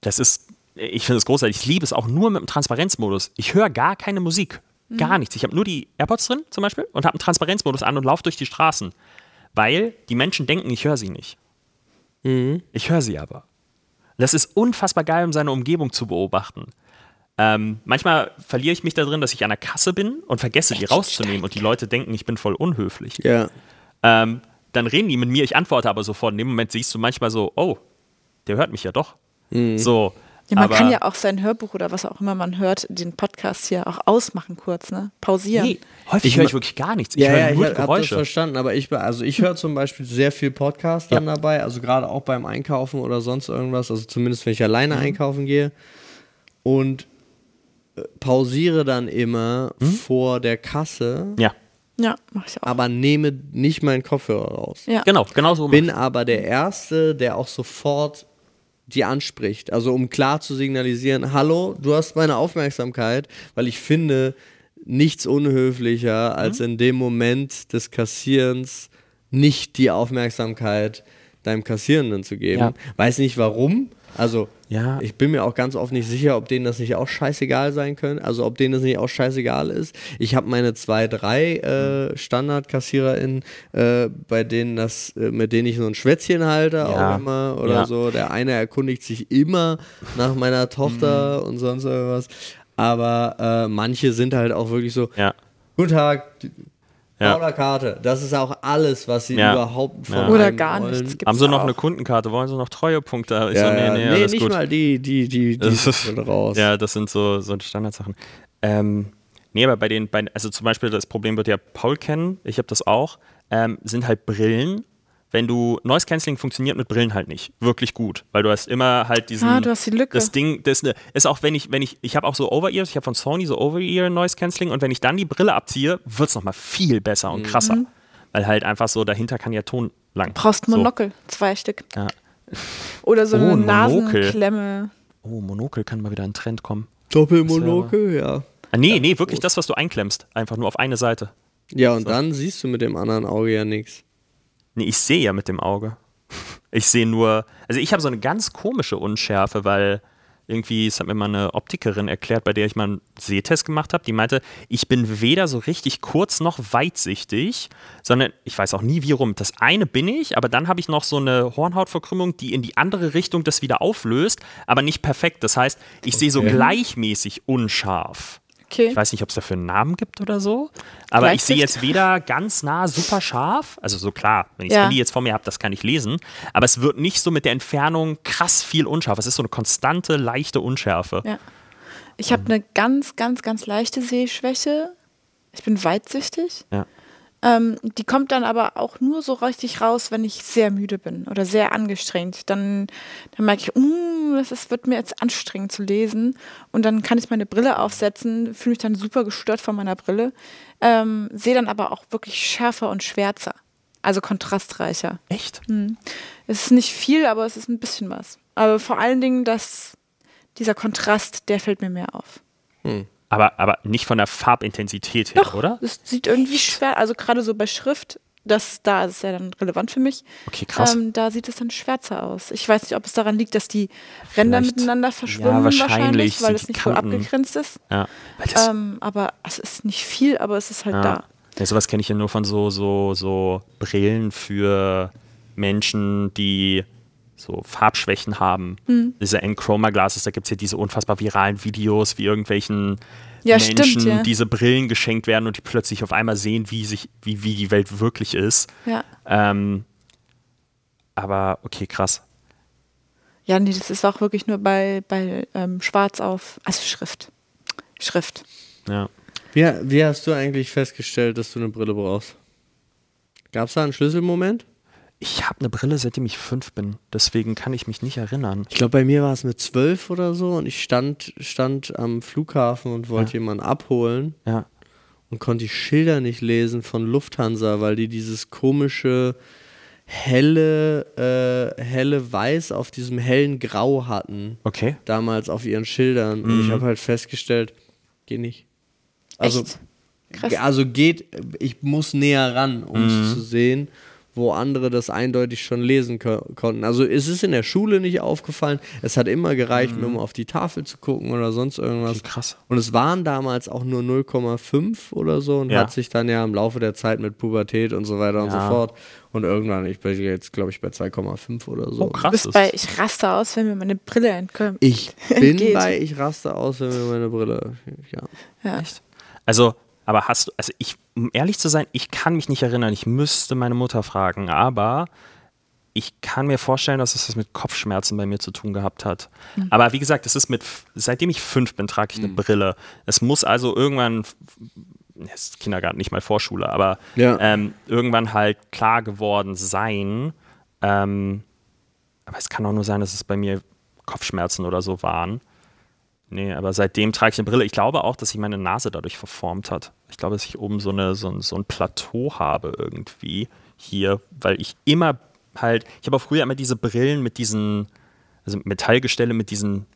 das ist, ich finde es großartig. Ich liebe es auch nur mit dem Transparenzmodus. Ich höre gar keine Musik, gar nichts. Ich habe nur die AirPods drin zum Beispiel und habe einen Transparenzmodus an und laufe durch die Straßen, weil die Menschen denken, ich höre sie nicht. Ich höre sie aber. Das ist unfassbar geil, um seine Umgebung zu beobachten. Ähm, manchmal verliere ich mich da drin, dass ich an der Kasse bin und vergesse, die rauszunehmen und die Leute denken, ich bin voll unhöflich. Ja. Ähm, dann reden die mit mir, ich antworte aber sofort. In dem Moment siehst du manchmal so, oh, der hört mich ja doch. So. Ja, man aber kann ja auch sein Hörbuch oder was auch immer man hört, den Podcast hier auch ausmachen kurz, ne? Pausieren. Nee, häufig Ich höre ich wirklich gar nichts. Ich Ja, höre ja, ich nur habe das Geräusche. verstanden, aber ich, also ich höre zum Beispiel sehr viel Podcast dann Ja. dabei, also gerade auch beim Einkaufen oder sonst irgendwas, also zumindest wenn ich alleine Mhm. einkaufen gehe und äh, pausiere dann immer Mhm. vor der Kasse, Ja, Ja, mach ich auch. aber nehme nicht meinen Kopfhörer raus. ja. genau, genau so. Bin aber der Erste, der auch sofort die anspricht. Also um klar zu signalisieren, hallo, du hast meine Aufmerksamkeit, weil ich finde nichts unhöflicher, als Mhm. in dem Moment des Kassierens nicht die Aufmerksamkeit deinem Kassierenden zu geben. Ja. Weiß nicht warum. Also Ja. ich bin mir auch ganz oft nicht sicher, ob denen das nicht auch scheißegal sein können. Also ob denen das nicht auch scheißegal ist. Ich habe meine zwei, drei äh, StandardkassiererInnen, äh, bei denen das, äh, mit denen ich so ein Schwätzchen halte, Ja. auch immer oder Ja. so. Der eine erkundigt sich immer nach meiner Tochter Mhm. und sonst irgendwas. Aber äh, manche sind halt auch wirklich so, Ja. guten Tag, Ja. Paula Karte. Das ist auch alles, was sie Ja. überhaupt von Ja. Oder gar wollen. nichts gibt's Haben sie noch auch. eine Kundenkarte? Wollen sie noch Treuepunkte? Ich Ja, so, nee, nee, nee, nicht gut. mal die, die, die, die Das ist- sind raus. Ja, das sind so, so Standardsachen. Ähm, nee, aber bei den, bei, also zum Beispiel das Problem wird ja Paul kennen, ich habe das auch, ähm, sind halt Brillen. Wenn du, Noise Cancelling funktioniert mit Brillen halt nicht wirklich gut, weil du hast immer halt diesen, Ah, du hast die Lücke. das Ding, das ne- ist auch, wenn ich, wenn ich, ich habe auch so Over-Ears, ich habe von Sony so Over-Ear Noise Cancelling und wenn ich dann die Brille abziehe, wird es nochmal viel besser Mhm. und krasser. Weil halt einfach so, dahinter kann ja Ton lang. Brauchst so. Monokel, zwei Stück. Ja. Oder so Oh, eine ein Monokel. Nasenklemme. Oh, Monokel kann mal wieder ein Trend kommen. Doppelmonokel, ja. Ah, nee, nee, wirklich das, was du einklemmst. Einfach nur auf eine Seite. Ja, und dann siehst du mit dem anderen Auge ja nichts. Nee, ich sehe ja mit dem Auge. Ich sehe nur, also ich habe so eine ganz komische Unschärfe, weil irgendwie, es hat mir mal eine Optikerin erklärt, bei der ich mal einen Sehtest gemacht habe, die meinte, ich bin weder so richtig kurz noch weitsichtig, sondern ich weiß auch nie wie rum. Das eine bin ich, aber dann habe ich noch so eine Hornhautverkrümmung, die in die andere Richtung das wieder auflöst, aber nicht perfekt. Das heißt, ich sehe so Okay. gleichmäßig unscharf. Okay. Ich weiß nicht, ob es dafür einen Namen gibt oder so. Aber ich sehe jetzt weder ganz nah super scharf, also so klar, wenn ich das Ja. Handy jetzt vor mir habe, das kann ich lesen. Aber es wird nicht so mit der Entfernung krass viel unscharf. Es ist so eine konstante, leichte Unschärfe. Ja. Ich habe eine ganz, ganz, ganz leichte Sehschwäche. Ich bin weitsichtig. Ja. Ähm, die kommt dann aber auch nur so richtig raus, wenn ich sehr müde bin oder sehr angestrengt. Dann, dann merke ich, das ist, wird mir jetzt anstrengend zu lesen. Und dann kann ich meine Brille aufsetzen, fühle mich dann super gestört von meiner Brille, ähm, sehe dann aber auch wirklich schärfer und schwärzer. Also kontrastreicher. Echt? Es ist nicht viel, aber es ist ein bisschen was. Aber vor allen Dingen, dass dieser Kontrast, der fällt mir mehr auf. Aber, aber nicht von der Farbintensität her, oder? Es sieht irgendwie schwer, also gerade so bei Schrift, das da ist es ja dann relevant für mich. Okay, krass. Ähm, da sieht es dann schwärzer aus. Ich weiß nicht, ob es daran liegt, dass die Ränder Vielleicht- miteinander verschwimmen wahrscheinlich wahrscheinlich, weil es nicht so abgegrenzt ist. Ja. Das, Ähm, aber es ist nicht viel, aber es ist halt ja. da. Ja, sowas kenne ich ja nur von so, so, so Brillen für Menschen, die so Farbschwächen haben. Hm. Diese Enchroma-Glasses, da gibt es ja diese unfassbar viralen Videos, wie irgendwelchen Ja, Menschen stimmt, ja. diese Brillen geschenkt werden und die plötzlich auf einmal sehen, wie, sich, wie, wie die Welt wirklich ist. Ja. Ähm, aber okay, krass. Ja, nee, das ist auch wirklich nur bei, bei ähm, Schwarz auf, also Schrift. Schrift. Ja. Wie, wie hast du eigentlich festgestellt, dass du eine Brille brauchst? Gab es da einen Schlüsselmoment? Ich habe eine Brille, seitdem ich fünf bin. Deswegen kann ich mich nicht erinnern. Ich glaube, bei mir war es mit zwölf oder so und ich stand, stand am Flughafen und wollte Ja. jemanden abholen Ja. und konnte die Schilder nicht lesen von Lufthansa, weil die dieses komische helle, äh, helle Weiß auf diesem hellen Grau hatten. Okay. Damals auf ihren Schildern. Und ich Mhm. habe halt festgestellt, geht nicht. Also, Echt? Krass. also geht, ich muss näher ran, um es Mhm. zu sehen, wo andere das eindeutig schon lesen ko konnten. Also es ist in der Schule nicht aufgefallen. Es hat immer gereicht, nur mal auf die Tafel zu gucken oder sonst irgendwas. Mhm. Okay, krass. Und es waren damals auch nur 0,5 oder so und Ja. hat sich dann ja im Laufe der Zeit mit Pubertät und so weiter und so Ja. fort. Und irgendwann, ich bin jetzt, glaube ich, bei 2,5 oder so. Oh, krass. Du bist bei, ich raste aus, wenn mir meine Brille entkommt. Ich bin bei, ich raste aus, wenn mir meine Brille. Ja. Ja. Echt? Also, aber hast du, also ich, um ehrlich zu sein, ich kann mich nicht erinnern. Ich müsste meine Mutter fragen, aber ich kann mir vorstellen, dass es das mit Kopfschmerzen bei mir zu tun gehabt hat. Aber wie gesagt, es ist mit, seitdem ich fünf bin, trage ich eine Brille. Es muss also irgendwann, es ist Kindergarten, nicht mal Vorschule, aber Ja. ähm, irgendwann halt klar geworden sein. Ähm, aber es kann auch nur sein, dass es bei mir Kopfschmerzen oder so waren. Nee, aber seitdem trage ich eine Brille. Ich glaube auch, dass sich meine Nase dadurch verformt hat. Ich glaube, dass ich oben so, eine, so, ein, so ein Plateau habe irgendwie hier, weil ich immer halt, ich habe auch früher immer diese Brillen mit diesen, also Metallgestelle mit diesen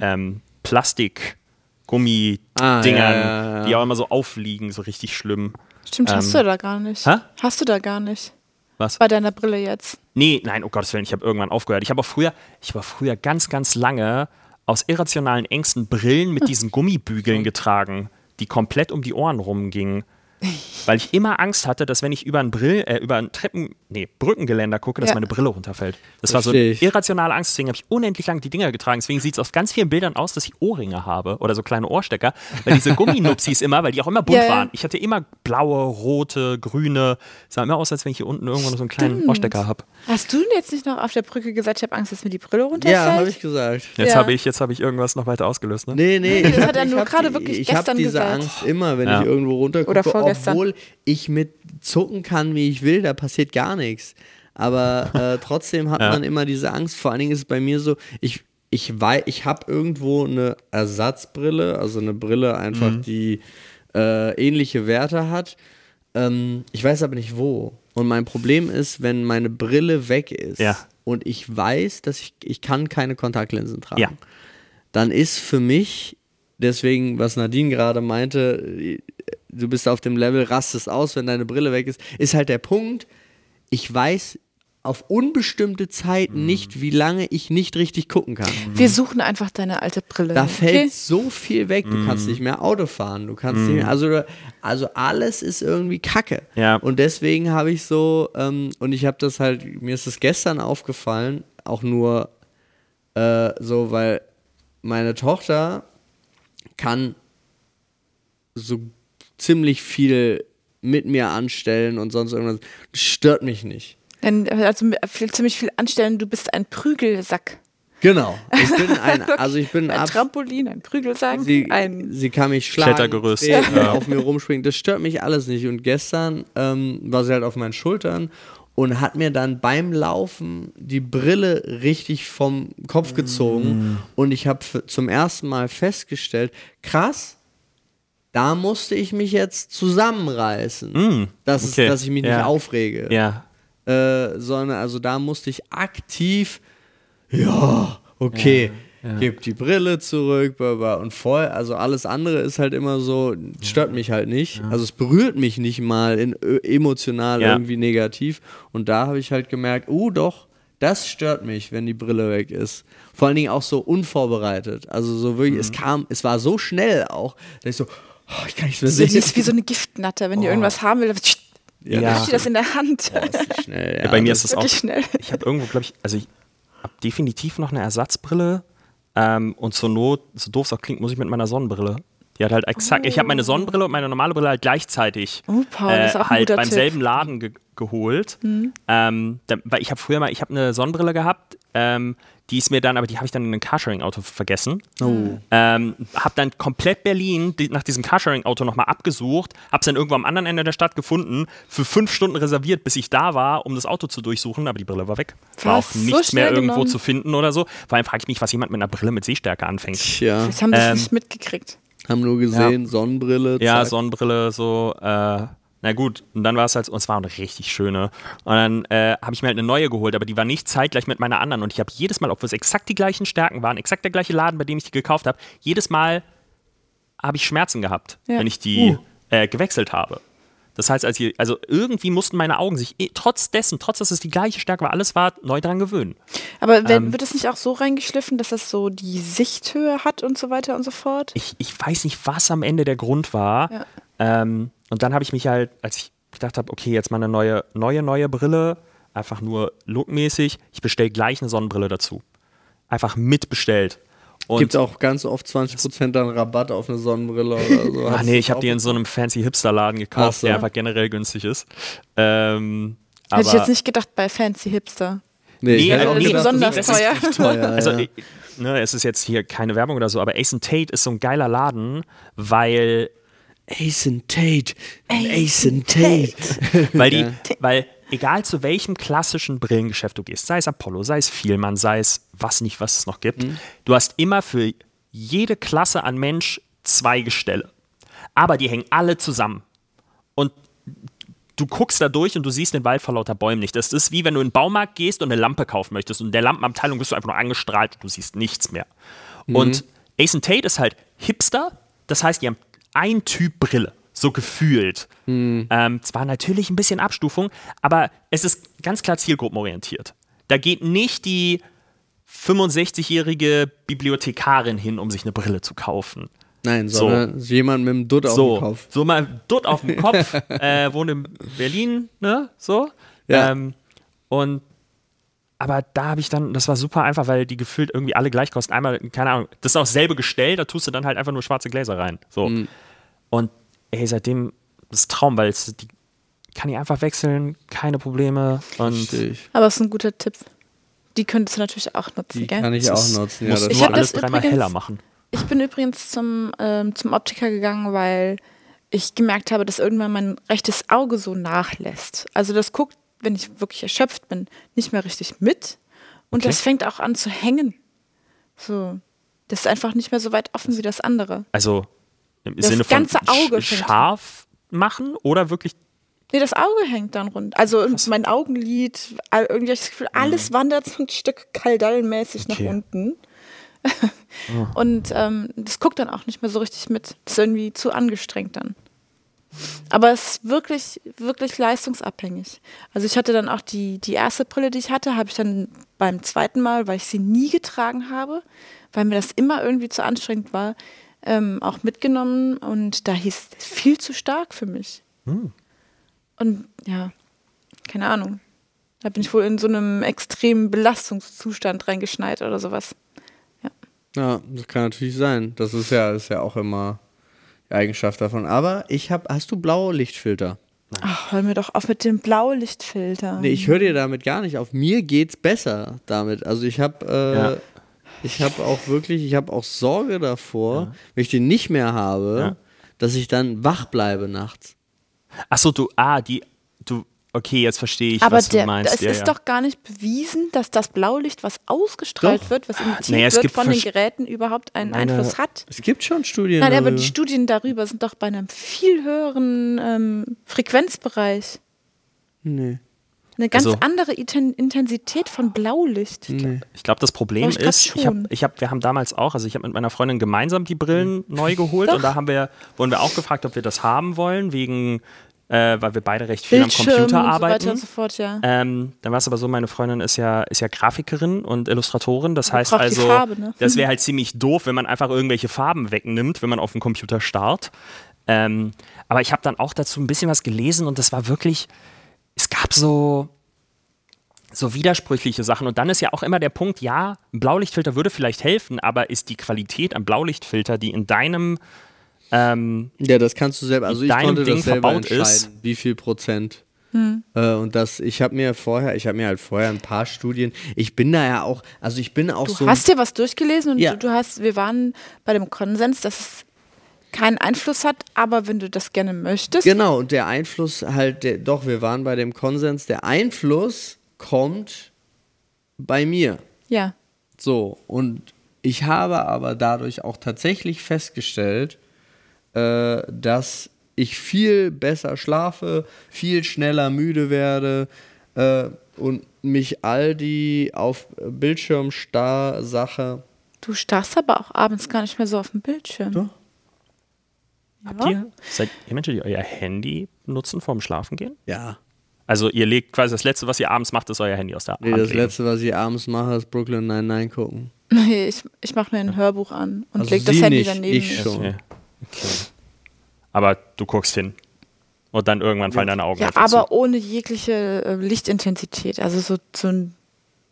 ähm, Plastik-Gummi-Dingern, Ah, ja, ja, ja. die auch immer so aufliegen, so richtig schlimm. Stimmt, Ähm, hast du da gar nicht. hä? Hast du da gar nicht. Was? Bei deiner Brille jetzt. Nee, nein, um Gottes Willen, ich habe irgendwann aufgehört. Ich habe auch früher, ich war früher ganz, ganz lange aus irrationalen Ängsten Brillen mit diesen Gummibügeln getragen, die komplett um die Ohren rumgingen. Weil ich immer Angst hatte, dass wenn ich über ein Brill, äh, über ein Treppen, nee, Brückengeländer gucke, dass Ja. meine Brille runterfällt. Das war so eine irrationale Angst, deswegen habe ich unendlich lang die Dinger getragen. Deswegen sieht es auf ganz vielen Bildern aus, dass ich Ohrringe habe oder so kleine Ohrstecker. Weil diese Gumminupsis immer, weil die auch immer bunt ja. waren. Ich hatte immer blaue, rote, grüne. Sah immer aus, als wenn ich hier unten irgendwo noch so einen kleinen Stimmt. Ohrstecker habe. Hast du denn jetzt nicht noch auf der Brücke gesagt, ich habe Angst, dass mir die Brille runterfällt? Ja, habe ich gesagt. Jetzt Ja. habe ich, jetzt habe ich irgendwas noch weiter ausgelöst, ne? Nee, nee. Nee, ich das hab- hat er nur hab gerade wirklich Ich habe gestern diese gesagt. Angst immer, wenn Ja. ich irgendwo runtergucke, Oder vorgestern. obwohl ich mit zucken kann, wie ich will, da passiert gar nichts. Aber äh, trotzdem hat Ja. man immer diese Angst. Vor allen Dingen ist es bei mir so, ich, ich weiß, ich habe irgendwo eine Ersatzbrille, also eine Brille einfach, Mhm. die äh, ähnliche Werte hat. Ähm, ich weiß aber nicht wo. Und mein Problem ist, wenn meine Brille weg ist Ja. und ich weiß, dass ich, ich kann keine Kontaktlinsen tragen Ja. dann ist für mich, deswegen, was Nadine gerade meinte, du bist auf dem Level, rastest aus, wenn deine Brille weg ist, ist halt der Punkt, ich weiß auf unbestimmte Zeit Mhm. nicht, wie lange ich nicht richtig gucken kann. Wir suchen einfach deine alte Brille. Da fällt okay? so viel weg. Du Mhm. kannst nicht mehr Auto fahren. Du kannst nicht mehr, also, also alles ist irgendwie Kacke. Ja. Und deswegen habe ich so, ähm, und ich habe das halt, mir ist das gestern aufgefallen, auch nur äh, so, weil meine Tochter kann so ziemlich viel mit mir anstellen und sonst irgendwas. Das stört mich nicht. Also viel, ziemlich viel anstellen, du bist ein Prügelsack. Genau. Ich bin ein, also ich bin Ein ab, Trampolin, ein Prügelsack, Sie, ein sie kann mich schlagen, Klettergerüst. Ja. auf mir rumspringen. Das stört mich alles nicht. Und gestern ähm, war sie halt auf meinen Schultern und hat mir dann beim Laufen die Brille richtig vom Kopf gezogen. Und ich habe zum ersten Mal festgestellt, krass, da musste ich mich jetzt zusammenreißen, Mm, dass, okay. es, dass ich mich Ja. nicht aufrege Ja. äh, sondern also da musste ich aktiv, ja, okay, gib die Brille zurück, und voll, also alles andere ist halt immer so, stört mich halt nicht, also es berührt mich nicht mal in, emotional Ja. irgendwie negativ und da habe ich halt gemerkt, oh doch, das stört mich, wenn die Brille weg ist. Vor allen Dingen auch so unvorbereitet. Also so wirklich, es kam, es war so schnell auch, dass ich so, oh, ich kann nichts mehr Das sehen. ist wie so eine Giftnatter, wenn die irgendwas haben will, dann Ja, Ja. die das in der Hand. Boah, ist schnell, Ja, bei mir das- ist es auch. Schnell. Ich habe irgendwo, glaube ich, also ich, habe definitiv noch eine Ersatzbrille. Ähm, und zur Not, so doof es auch klingt, muss ich mit meiner Sonnenbrille. Die hat halt exakt, oh. ich habe meine Sonnenbrille und meine normale Brille halt gleichzeitig oh, Paul, äh, halt beim Tipp. selben Laden ge geholt. Mhm. Ähm, da, weil ich habe früher mal, ich habe eine Sonnenbrille gehabt, ähm, die ist mir dann, aber die habe ich dann in einem Carsharing-Auto vergessen. Oh. Ähm, habe dann komplett Berlin die, nach diesem Carsharing-Auto nochmal abgesucht, habe es dann irgendwo am anderen Ende der Stadt gefunden, für fünf Stunden reserviert, bis ich da war, um das Auto zu durchsuchen, aber die Brille war weg. War auch nichts so mehr irgendwo genommen. zu finden oder so. Vor allem frage ich mich, was jemand mit einer Brille mit Sehstärke anfängt. Tja. Das haben das ähm, nicht mitgekriegt. Haben nur gesehen, ja. Sonnenbrille. Zack. Ja, Sonnenbrille, so. Äh, na gut, und dann war es halt, und es war eine richtig schöne. Und dann äh, habe ich mir halt eine neue geholt, aber die war nicht zeitgleich mit meiner anderen. Und ich habe jedes Mal, obwohl es exakt die gleichen Stärken waren, exakt der gleiche Laden, bei dem ich die gekauft habe, jedes Mal habe ich Schmerzen gehabt, ja. wenn ich die uh. äh, gewechselt habe. Das heißt, als ich, also irgendwie mussten meine Augen sich trotz dessen, trotz dass es die gleiche Stärke war, alles war, neu dran gewöhnen. Aber wenn, ähm, wird es nicht auch so reingeschliffen, dass das so die Sichthöhe hat und so weiter und so fort? Ich, ich weiß nicht, was am Ende der Grund war. Ja. Ähm, und dann habe ich mich halt, als ich gedacht habe, okay, jetzt mal eine neue, neue, neue Brille, einfach nur lookmäßig, ich bestelle gleich eine Sonnenbrille dazu. Einfach mitbestellt. Und Gibt auch ganz oft 20% dann Rabatt auf eine Sonnenbrille oder so. Ach nee, ich habe die in so einem fancy Hipster-Laden gekauft, so. der einfach generell günstig ist. Ähm, Hätte ich jetzt nicht gedacht bei fancy Hipster. Nee, nee also nicht besonders teuer. teuer. Also, ja. ne, es ist jetzt hier keine Werbung oder so, aber Ace Tate ist so ein geiler Laden, weil Ace and Tate, Ace and Tate. weil, die, weil egal zu welchem klassischen Brillengeschäft du gehst, sei es Apollo, sei es Vielmann, sei es was nicht, was es noch gibt, mhm. du hast immer für jede Klasse an Mensch zwei Gestelle. Aber die hängen alle zusammen. Und du guckst da durch und du siehst den Wald vor lauter Bäumen nicht. Das ist wie wenn du in den Baumarkt gehst und eine Lampe kaufen möchtest. Und in der Lampenabteilung bist du einfach nur angestrahlt, du siehst nichts mehr. Mhm. Und Ace Tate ist halt Hipster, das heißt, die haben ein Typ Brille, so gefühlt. Hm. Ähm, zwar natürlich ein bisschen Abstufung, aber es ist ganz klar zielgruppenorientiert. Da geht nicht die 65-jährige Bibliothekarin hin, um sich eine Brille zu kaufen. Nein, sondern so. jemand mit einem Dutt auf so. dem Kopf. So mal Dutt auf dem Kopf, äh, wohnt in Berlin, ne? So. Ja. Ähm, und aber da habe ich dann, das war super einfach, weil die gefühlt irgendwie alle gleich kosten. Einmal, keine Ahnung, das ist auch dasselbe Gestell, da tust du dann halt einfach nur schwarze Gläser rein. So. Mhm. Und ey, seitdem das ist Traum, weil es, die kann ich einfach wechseln, keine Probleme. Und Aber es ist ein guter Tipp. Die könntest du natürlich auch nutzen, die gell? kann ich auch nutzen, ja. Das ich nur alles dreimal übrigens, heller machen. Ich bin übrigens zum, ähm, zum Optiker gegangen, weil ich gemerkt habe, dass irgendwann mein rechtes Auge so nachlässt. Also das guckt, wenn ich wirklich erschöpft bin, nicht mehr richtig mit. Und okay. das fängt auch an zu hängen. So. Das ist einfach nicht mehr so weit offen wie das andere. Also im das Sinne ganze von Auge scharf machen oder wirklich Nee, das Auge hängt dann rund. Also Krass. mein Augenlid, irgendwie das Gefühl, alles mhm. wandert so ein Stück kaldallmäßig okay. nach unten. oh. Und ähm, das guckt dann auch nicht mehr so richtig mit. Das ist irgendwie zu angestrengt dann. Aber es ist wirklich, wirklich leistungsabhängig. Also ich hatte dann auch die, die erste Brille, die ich hatte, habe ich dann beim zweiten Mal, weil ich sie nie getragen habe, weil mir das immer irgendwie zu anstrengend war, ähm, auch mitgenommen und da hieß es viel zu stark für mich. Hm. Und ja, keine Ahnung. Da bin ich wohl in so einem extremen Belastungszustand reingeschneit oder sowas. Ja. ja, das kann natürlich sein. Das ist ja, ist ja auch immer die Eigenschaft davon. Aber ich habe, hast du blaue Lichtfilter? Ach, hör mir doch auf mit dem Blaulichtfilter. Nee, ich höre dir damit gar nicht auf. Mir geht's besser damit. Also ich habe äh, ja. Ich habe auch wirklich, ich habe auch Sorge davor, ja. wenn ich den nicht mehr habe, ja. dass ich dann wach bleibe nachts. Achso, du, ah, die, du, okay, jetzt verstehe ich, Aber was der, du meinst. Es ja, ist ja. doch gar nicht bewiesen, dass das Blaulicht, was ausgestrahlt doch. wird, was emittiert naja, wird von den Geräten, überhaupt einen Meine, Einfluss hat. Es gibt schon Studien Nein, darüber. aber die Studien darüber sind doch bei einem viel höheren ähm, Frequenzbereich. Nee. Eine ganz also, andere Intensität von Blaulicht. Nee. Ich glaube, das Problem ich ist, ich hab, ich hab, wir haben damals auch, also ich habe mit meiner Freundin gemeinsam die Brillen mhm. neu geholt Doch. und da haben wir, wurden wir auch gefragt, ob wir das haben wollen, wegen, äh, weil wir beide recht viel Bildschirm am Computer arbeiten. Und so fort, ja. ähm, dann war es aber so, meine Freundin ist ja, ist ja Grafikerin und Illustratorin. Das heißt also, Farbe, ne? das wäre halt ziemlich doof, wenn man einfach irgendwelche Farben wegnimmt, wenn man auf dem Computer starrt. Ähm, aber ich habe dann auch dazu ein bisschen was gelesen und das war wirklich, es gab so, so widersprüchliche Sachen. Und dann ist ja auch immer der Punkt, ja, ein Blaulichtfilter würde vielleicht helfen, aber ist die Qualität am Blaulichtfilter, die in deinem ähm, Ja, das kannst du selber. Also ich konnte Ding das selber entscheiden, ist. wie viel Prozent. Hm. Äh, und das, ich habe mir vorher, ich habe mir halt vorher ein paar Studien. Ich bin da ja auch, also ich bin auch Du so. hast dir was durchgelesen und Ja. du, du hast, wir waren bei dem Konsens, dass es keinen Einfluss hat, aber wenn du das gerne möchtest, Genau, und der Einfluss halt, der, doch, wir waren bei dem Konsens, der Einfluss kommt bei mir. ja. So, und ich habe aber dadurch auch tatsächlich festgestellt, äh, dass ich viel besser schlafe, viel schneller müde werde äh, und mich all die auf Bildschirm starr Sache. Du starrst aber auch abends gar nicht mehr so auf dem Bildschirm. Doch. Habt ihr, seid ihr Menschen, die euer Handy nutzen vorm Schlafengehen? Ja. Also ihr legt quasi das Letzte, was ihr abends macht, ist euer Handy aus der Nee, Hand das legen. letzte, was ich abends mache, ist Brooklyn 99 gucken. Nee, ich, ich mache mir ein Hörbuch an und Also leg das sie Handy nicht, daneben. ich schon. Okay. okay. Aber du guckst hin. Und dann irgendwann fallen deine Augen Ja, aber zu. ohne jegliche äh, Lichtintensität, also so, so,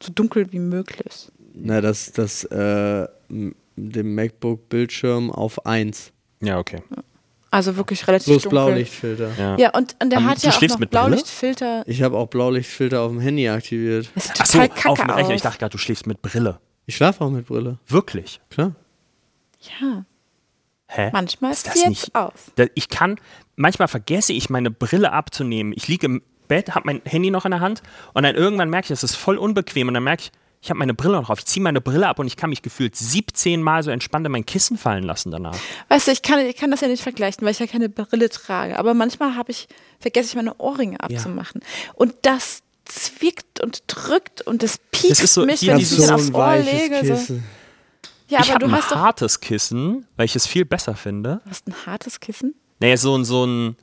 so dunkel wie möglich. Na, das, das, äh, dem MacBook-Bildschirm auf 1. Ja, okay. Also wirklich relativ Plus dunkel. Blaulichtfilter. Ja. Ja, und, und der Aber hat ja auch noch mit Brille? Blaulichtfilter. Ich habe auch Blaulichtfilter auf dem Handy aktiviert. Das sieht Ach so, total kacke auf dem Rechner. Ich dachte gerade, du schläfst mit Brille. Ich schlafe auch mit Brille, Wirklich? klar. ja, Hä? manchmal Ist das nicht- auf. Da- Ich kann, manchmal vergesse ich meine Brille abzunehmen. Ich liege im Bett, habe mein Handy noch in der Hand und dann irgendwann merke ich, das ist voll unbequem und dann merke ich, ich habe meine Brille noch drauf. Ich ziehe meine Brille ab und ich kann mich gefühlt 17 Mal so entspannt in mein Kissen fallen lassen danach. Weißt du, ich kann, ich kann das ja nicht vergleichen, weil ich ja keine Brille trage. Aber manchmal habe ich, vergesse ich meine Ohrringe abzumachen. Und das zwickt und drückt und das ist so- mich, wenn ich den aufs Ohr lege. So. Kissen. Ja, ich aber habe du ein hast doch hartes Kissen, weil ich es viel besser finde. du hast ein hartes Kissen. Naja, so ein, so ein,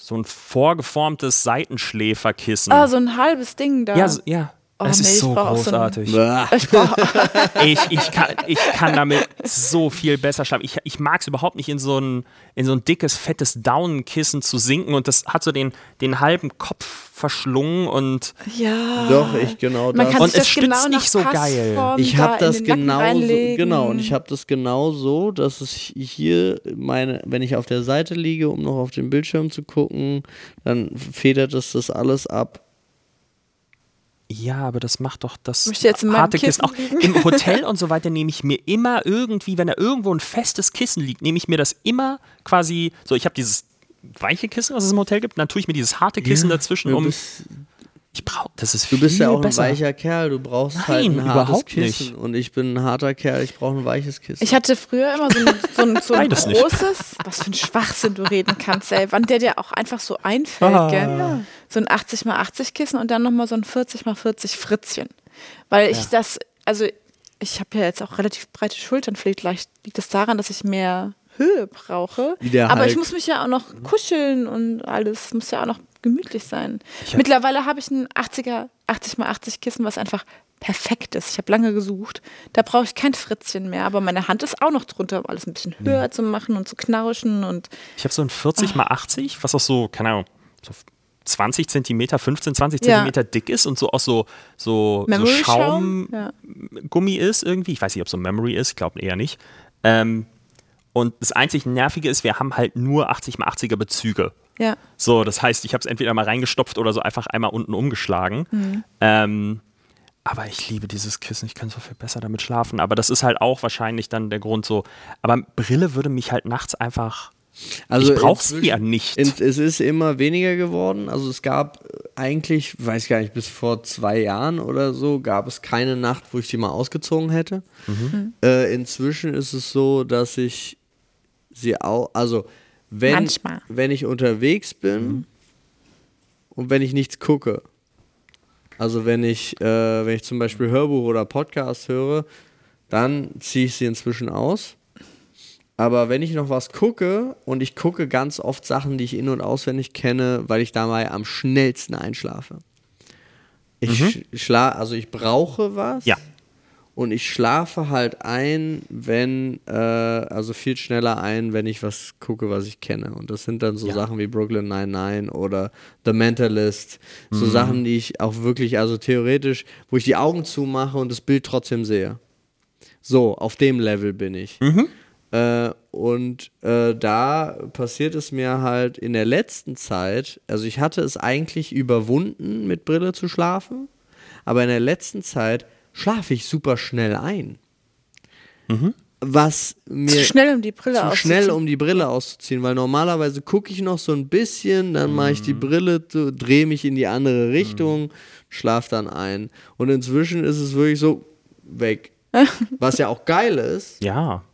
so ein vorgeformtes Seitenschläferkissen. Ah, so ein halbes Ding da. ja, so, ja. Oh, das nee, ist so so großartig. Bah. Ich ich, kann, ich kann damit so viel besser schlafen. Ich, ich mag es überhaupt nicht, in so, ein, in so ein dickes, fettes Daunenkissen zu sinken und das hat so den, den halben Kopf verschlungen und ja. Doch, ich genau Man das. kann Und sich es das stützt genau nicht so geil. Ich da habe in das genau so, genau und ich habe das genau so, dass es hier meine, wenn ich auf der Seite liege, um noch auf den Bildschirm zu gucken, dann federt es das alles ab. Ja, aber das macht doch das Möchte jetzt in harte Kissen auch. Im Hotel und so weiter nehme ich mir immer irgendwie, wenn da irgendwo ein festes Kissen liegt, nehme ich mir das immer quasi, so ich habe dieses weiche Kissen, was es im Hotel gibt, dann tue ich mir dieses harte Kissen dazwischen, du um, bist, ich brauche, das ist du bist ja auch ein besser. weicher Kerl, du brauchst halt Nein, ein hartes überhaupt Kissen nicht. und ich bin ein harter Kerl, ich brauche ein weiches Kissen. Ich hatte früher immer so ein, so ein, so ein Beides nicht. großes, was für ein Schwachsinn du reden kannst, ey. Wann der dir auch einfach so einfällt, Ah. gell? So ein 80 x 80 Kissen und dann nochmal so ein 40 x 40 Fritzchen. Weil ich das, also ich habe ja jetzt auch relativ breite Schultern, vielleicht leicht liegt es daran, dass ich mehr Höhe brauche. Wie der Aber Hulk. ich muss mich ja auch noch kuscheln und alles muss ja auch noch gemütlich sein. Mittlerweile habe ich ein 80er, 80 x 80 Kissen, was einfach perfekt ist. Ich habe lange gesucht. Da brauche ich kein Fritzchen mehr, aber meine Hand ist auch noch drunter, um alles ein bisschen höher zu machen und zu knauschen und Ich habe so ein 40 Ah. mal 80, was auch so, keine Ahnung, so 20 Zentimeter, 15, 20 Ja. Zentimeter dick ist und so aus so, so, so Schaumgummi Schaum. Ja. ist irgendwie. Ich weiß nicht, ob es so Memory ist, ich glaube eher nicht. Ähm, und das einzig Nervige ist, wir haben halt nur 80 mal 80er Bezüge. Ja. So, das heißt, ich habe es entweder mal reingestopft oder so einfach einmal unten umgeschlagen. Mhm. Ähm, aber ich liebe dieses Kissen, ich kann so viel besser damit schlafen. Aber das ist halt auch wahrscheinlich dann der Grund so. Aber Brille würde mich halt nachts einfach. Also ich brauche sie inzwischen- ja nicht. In, es ist immer weniger geworden. Also es gab eigentlich, weiß gar nicht, bis vor zwei Jahren oder so, gab es keine Nacht, wo ich die mal ausgezogen hätte. Äh, inzwischen ist es so, dass ich sie auch, also wenn, Manchmal. wenn ich unterwegs bin und wenn ich nichts gucke, also wenn ich, äh, wenn ich zum Beispiel Hörbuch oder Podcast höre, dann ziehe ich sie inzwischen aus. Aber wenn ich noch was gucke und ich gucke ganz oft Sachen, die ich in- und auswendig kenne, weil ich dabei am schnellsten einschlafe. Ich sch schla also ich brauche was. Ja. Und ich schlafe halt ein, wenn, äh, also viel schneller ein, wenn ich was gucke, was ich kenne. Und das sind dann so Ja. Sachen wie Brooklyn 99 oder The Mentalist. So Mhm. Sachen, die ich auch wirklich, also theoretisch, wo ich die Augen zumache und das Bild trotzdem sehe. So, auf dem Level bin ich. Mhm. Äh, und äh, da passiert es mir halt in der letzten Zeit, also ich hatte es eigentlich überwunden, mit Brille zu schlafen, aber in der letzten Zeit schlafe ich super schnell ein. Was mir Zu schnell, um die Brille zu auszuziehen. schnell, um die Brille auszuziehen, weil normalerweise gucke ich noch so ein bisschen, dann mache ich die Mhm. Brille, drehe mich in die andere Richtung, schlaf dann ein. Und inzwischen ist es wirklich so weg. Was ja auch geil ist. Ja.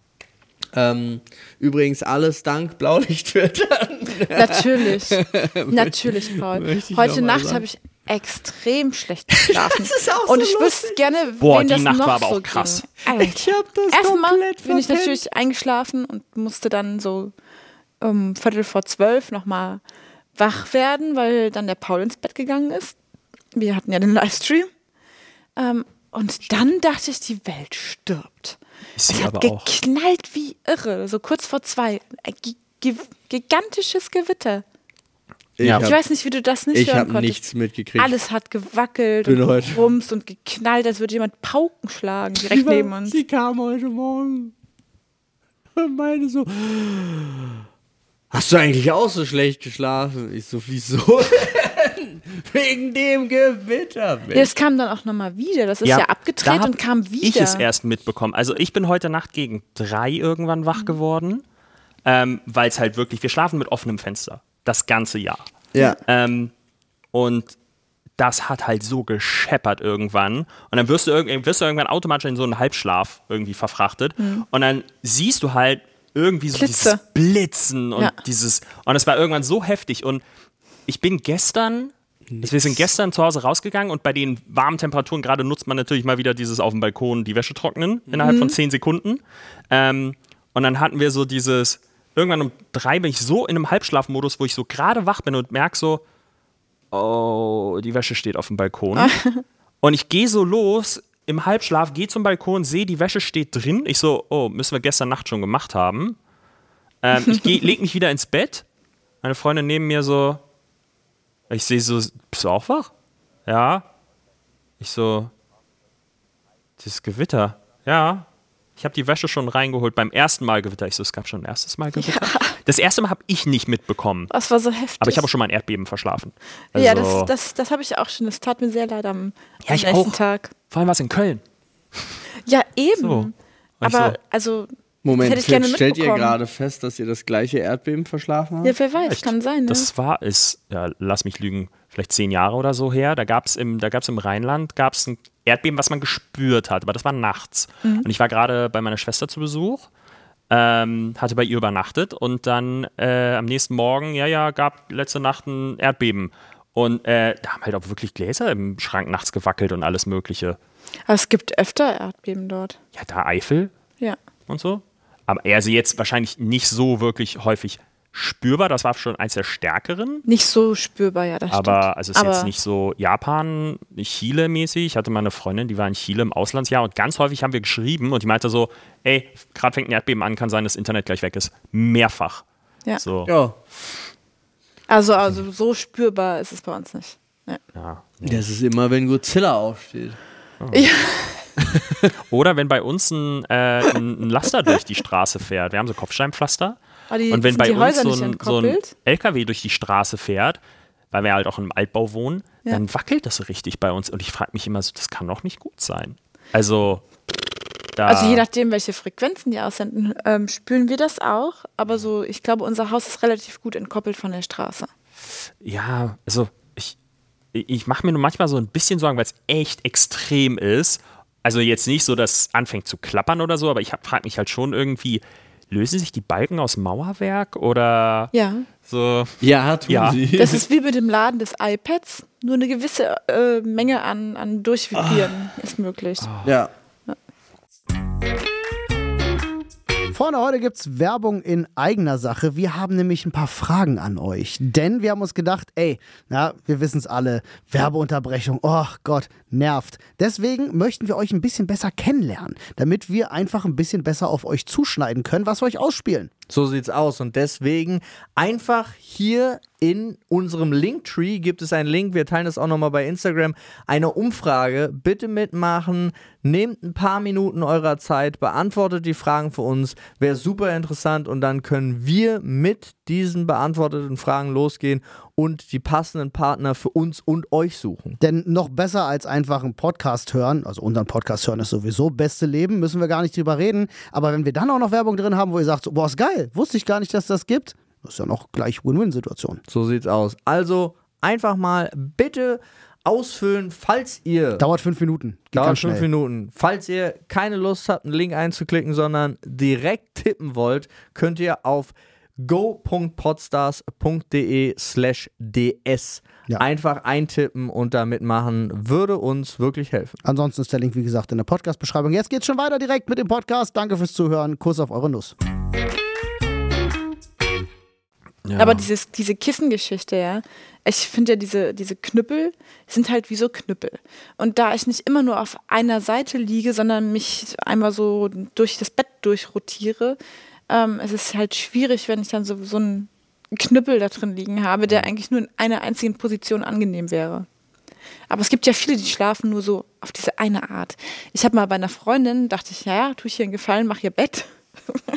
Ähm, übrigens alles dank Blaulichtfiltern. Natürlich. Natürlich, Paul. Heute Nacht habe ich extrem schlecht geschlafen. Das ist auch Und so ich wüsste lustig. gerne, Boah, wen die das Nacht noch war aber so auch krass. Ging. Ich hab das Erstmal komplett bin ich natürlich eingeschlafen und musste dann so um Viertel vor zwölf nochmal wach werden, weil dann der Paul ins Bett gegangen ist. Wir hatten ja den Livestream. Ähm, und dann dachte ich, die Welt stirbt. Ist sie es hat aber auch. geknallt wie irre, so kurz vor zwei. Ein gi- gi- gigantisches Gewitter. Ich Ja. Ich habe weiß nicht, wie du das nicht hören hab konntest. nichts mitgekriegt. Alles hat gewackelt Bin und gerumst und geknallt, als würde jemand Pauken schlagen, direkt neben uns. Sie kam heute Morgen und meinte so, hast du eigentlich auch so schlecht geschlafen? Ich so, wieso? Wegen dem Gewitter. Mensch. Ja, es kam dann auch nochmal wieder. Das ist ja, da abgedreht hab und kam wieder. Ich es erst mitbekommen. Also ich bin heute Nacht gegen drei irgendwann wach geworden, ähm, weil es halt wirklich, wir schlafen mit offenem Fenster. Das ganze Jahr. Ja. Ähm, und das hat halt so gescheppert irgendwann. Und dann wirst du, irg wirst du irgendwann automatisch in so einen Halbschlaf irgendwie verfrachtet. Und dann siehst du halt irgendwie so Mhm. Blitze. dieses Blitzen und Ja. dieses. Und es war irgendwann so heftig. Und ich bin gestern. Wir sind gestern zu Hause rausgegangen und bei den warmen Temperaturen gerade nutzt man natürlich mal wieder dieses auf dem Balkon die Wäsche trocknen innerhalb Mhm. von zehn Sekunden. Ähm, und dann hatten wir so dieses, irgendwann um drei bin ich so in einem Halbschlafmodus, wo ich so gerade wach bin und merke so, oh, die Wäsche steht auf dem Balkon. und ich gehe so los im Halbschlaf, gehe zum Balkon, sehe, die Wäsche steht drin. Ich so, oh, müssen wir gestern Nacht schon gemacht haben. Ähm, ich leg mich wieder ins Bett. Meine Freundin neben mir so, ich sehe so, bist du auch wach? Ja. Ich so, das Gewitter. Ja. Ich habe die Wäsche schon reingeholt beim ersten Mal Gewitter. Ich so, es gab schon ein erstes Mal Gewitter. Das erste Mal habe ich nicht mitbekommen. Das war so heftig. Aber ich habe auch schon mal ein Erdbeben verschlafen. ja, Also, das, das, das habe ich auch schon. Das tat mir sehr leid am, Ja, am nächsten auch. Tag. vor allem was in Köln. Ja, eben. So. Aber so, also, Moment, hätte ich gerne jetzt stellt ihr gerade fest, dass ihr das gleiche Erdbeben verschlafen habt? ja, wer weiß, Echt? kann sein. Ne? Das war, ist, ja, lass mich lügen, vielleicht zehn Jahre oder so her. Da gab es im, da gab's im Rheinland gab's ein Erdbeben, was man gespürt hat, aber das war nachts. Mhm. Und ich war gerade bei meiner Schwester zu Besuch, ähm, hatte bei ihr übernachtet und dann äh, am nächsten Morgen, ja, ja, gab letzte Nacht ein Erdbeben. Und äh, da haben halt auch wirklich Gläser im Schrank nachts gewackelt und alles Mögliche. Aber es gibt öfter Erdbeben dort. Ja, da Eifel Ja. und so. Aber er sie jetzt wahrscheinlich nicht so wirklich häufig spürbar. Das war schon eins der stärkeren. Nicht so spürbar, ja, das Aber stimmt. also es ist Aber jetzt nicht so Japan, Chile-mäßig. Ich hatte mal eine Freundin, die war in Chile im Auslandsjahr und ganz häufig haben wir geschrieben und die meinte so, ey, gerade fängt ein Erdbeben an, kann sein, dass das Internet gleich weg ist. Mehrfach. Ja. So. Ja. Also, also so spürbar ist es bei uns nicht. Ja. Ja. Das ist immer, wenn Godzilla aufsteht. Ja. Oder wenn bei uns ein, äh, ein Laster durch die Straße fährt. Wir haben so Kopfsteinpflaster. Aber die, Und wenn bei uns so ein, so ein? LKW durch die Straße fährt, weil wir halt auch im Altbau wohnen, Ja. dann wackelt das so richtig bei uns. Und ich frage mich immer so, das kann doch nicht gut sein. Also, da. Also je nachdem, welche Frequenzen die aussenden, ähm, spüren wir das auch. Aber so, ich glaube, unser Haus ist relativ gut entkoppelt von der Straße. ja, also ich, ich mache mir nur manchmal so ein bisschen Sorgen, weil es echt extrem ist. Also jetzt nicht so, dass es anfängt zu klappern oder so, aber ich frage mich halt schon irgendwie, lösen sich die Balken aus Mauerwerk oder Ja. so? Ja, tun Ja. sie. Das ist wie mit dem Laden des iPads. Nur eine gewisse äh, Menge an, an Durchvibrieren ist möglich. ja. Freunde, heute gibt es Werbung in eigener Sache. Wir haben nämlich ein paar Fragen an euch. Denn wir haben uns gedacht, ey, na, wir wissen es alle, Werbeunterbrechung, oh Gott, nervt. Deswegen möchten wir euch ein bisschen besser kennenlernen, damit wir einfach ein bisschen besser auf euch zuschneiden können, was wir euch ausspielen. So sieht's aus. Und deswegen einfach hier in unserem Linktree gibt es einen Link. Wir teilen das auch nochmal bei Instagram. Eine Umfrage. Bitte mitmachen. Nehmt ein paar Minuten eurer Zeit, beantwortet die Fragen für uns. Wäre super interessant. Und dann können wir mit diesen beantworteten Fragen losgehen und die passenden Partner für uns und euch suchen. Denn noch besser als einfach einen Podcast hören, also unseren Podcast hören ist sowieso beste Leben, müssen wir gar nicht drüber reden. Aber wenn wir dann auch noch Werbung drin haben, wo ihr sagt, boah, ist geil, wusste ich gar nicht, dass das gibt, das ist ja noch gleich Win-Win-Situation. So sieht's aus. Also einfach mal bitte ausfüllen, falls ihr. Dauert fünf Minuten. Geht Dauert fünf. Minuten. Falls ihr keine Lust habt, einen Link einzuklicken, sondern direkt tippen wollt, könnt ihr auf go.podstars.de slash ds Ja. einfach eintippen und da mitmachen. Würde uns wirklich helfen. Ansonsten ist der Link, wie gesagt, in der Podcast-Beschreibung. Jetzt geht's schon weiter direkt mit dem Podcast. Danke fürs Zuhören. Kuss auf eure Nuss. Ja. Aber dieses, diese Kissengeschichte, ja, ich finde ja diese, diese Knüppel sind halt wie so Knüppel. Und da ich nicht immer nur auf einer Seite liege, sondern mich einmal so durch das Bett durchrotiere, ähm, es ist halt schwierig, wenn ich dann so, so einen Knüppel da drin liegen habe, der eigentlich nur in einer einzigen Position angenehm wäre. Aber es gibt ja viele, die schlafen nur so auf diese eine Art. Ich habe mal bei einer Freundin, dachte ich, ja, ja, tue ich ihr einen Gefallen, mach ihr Bett.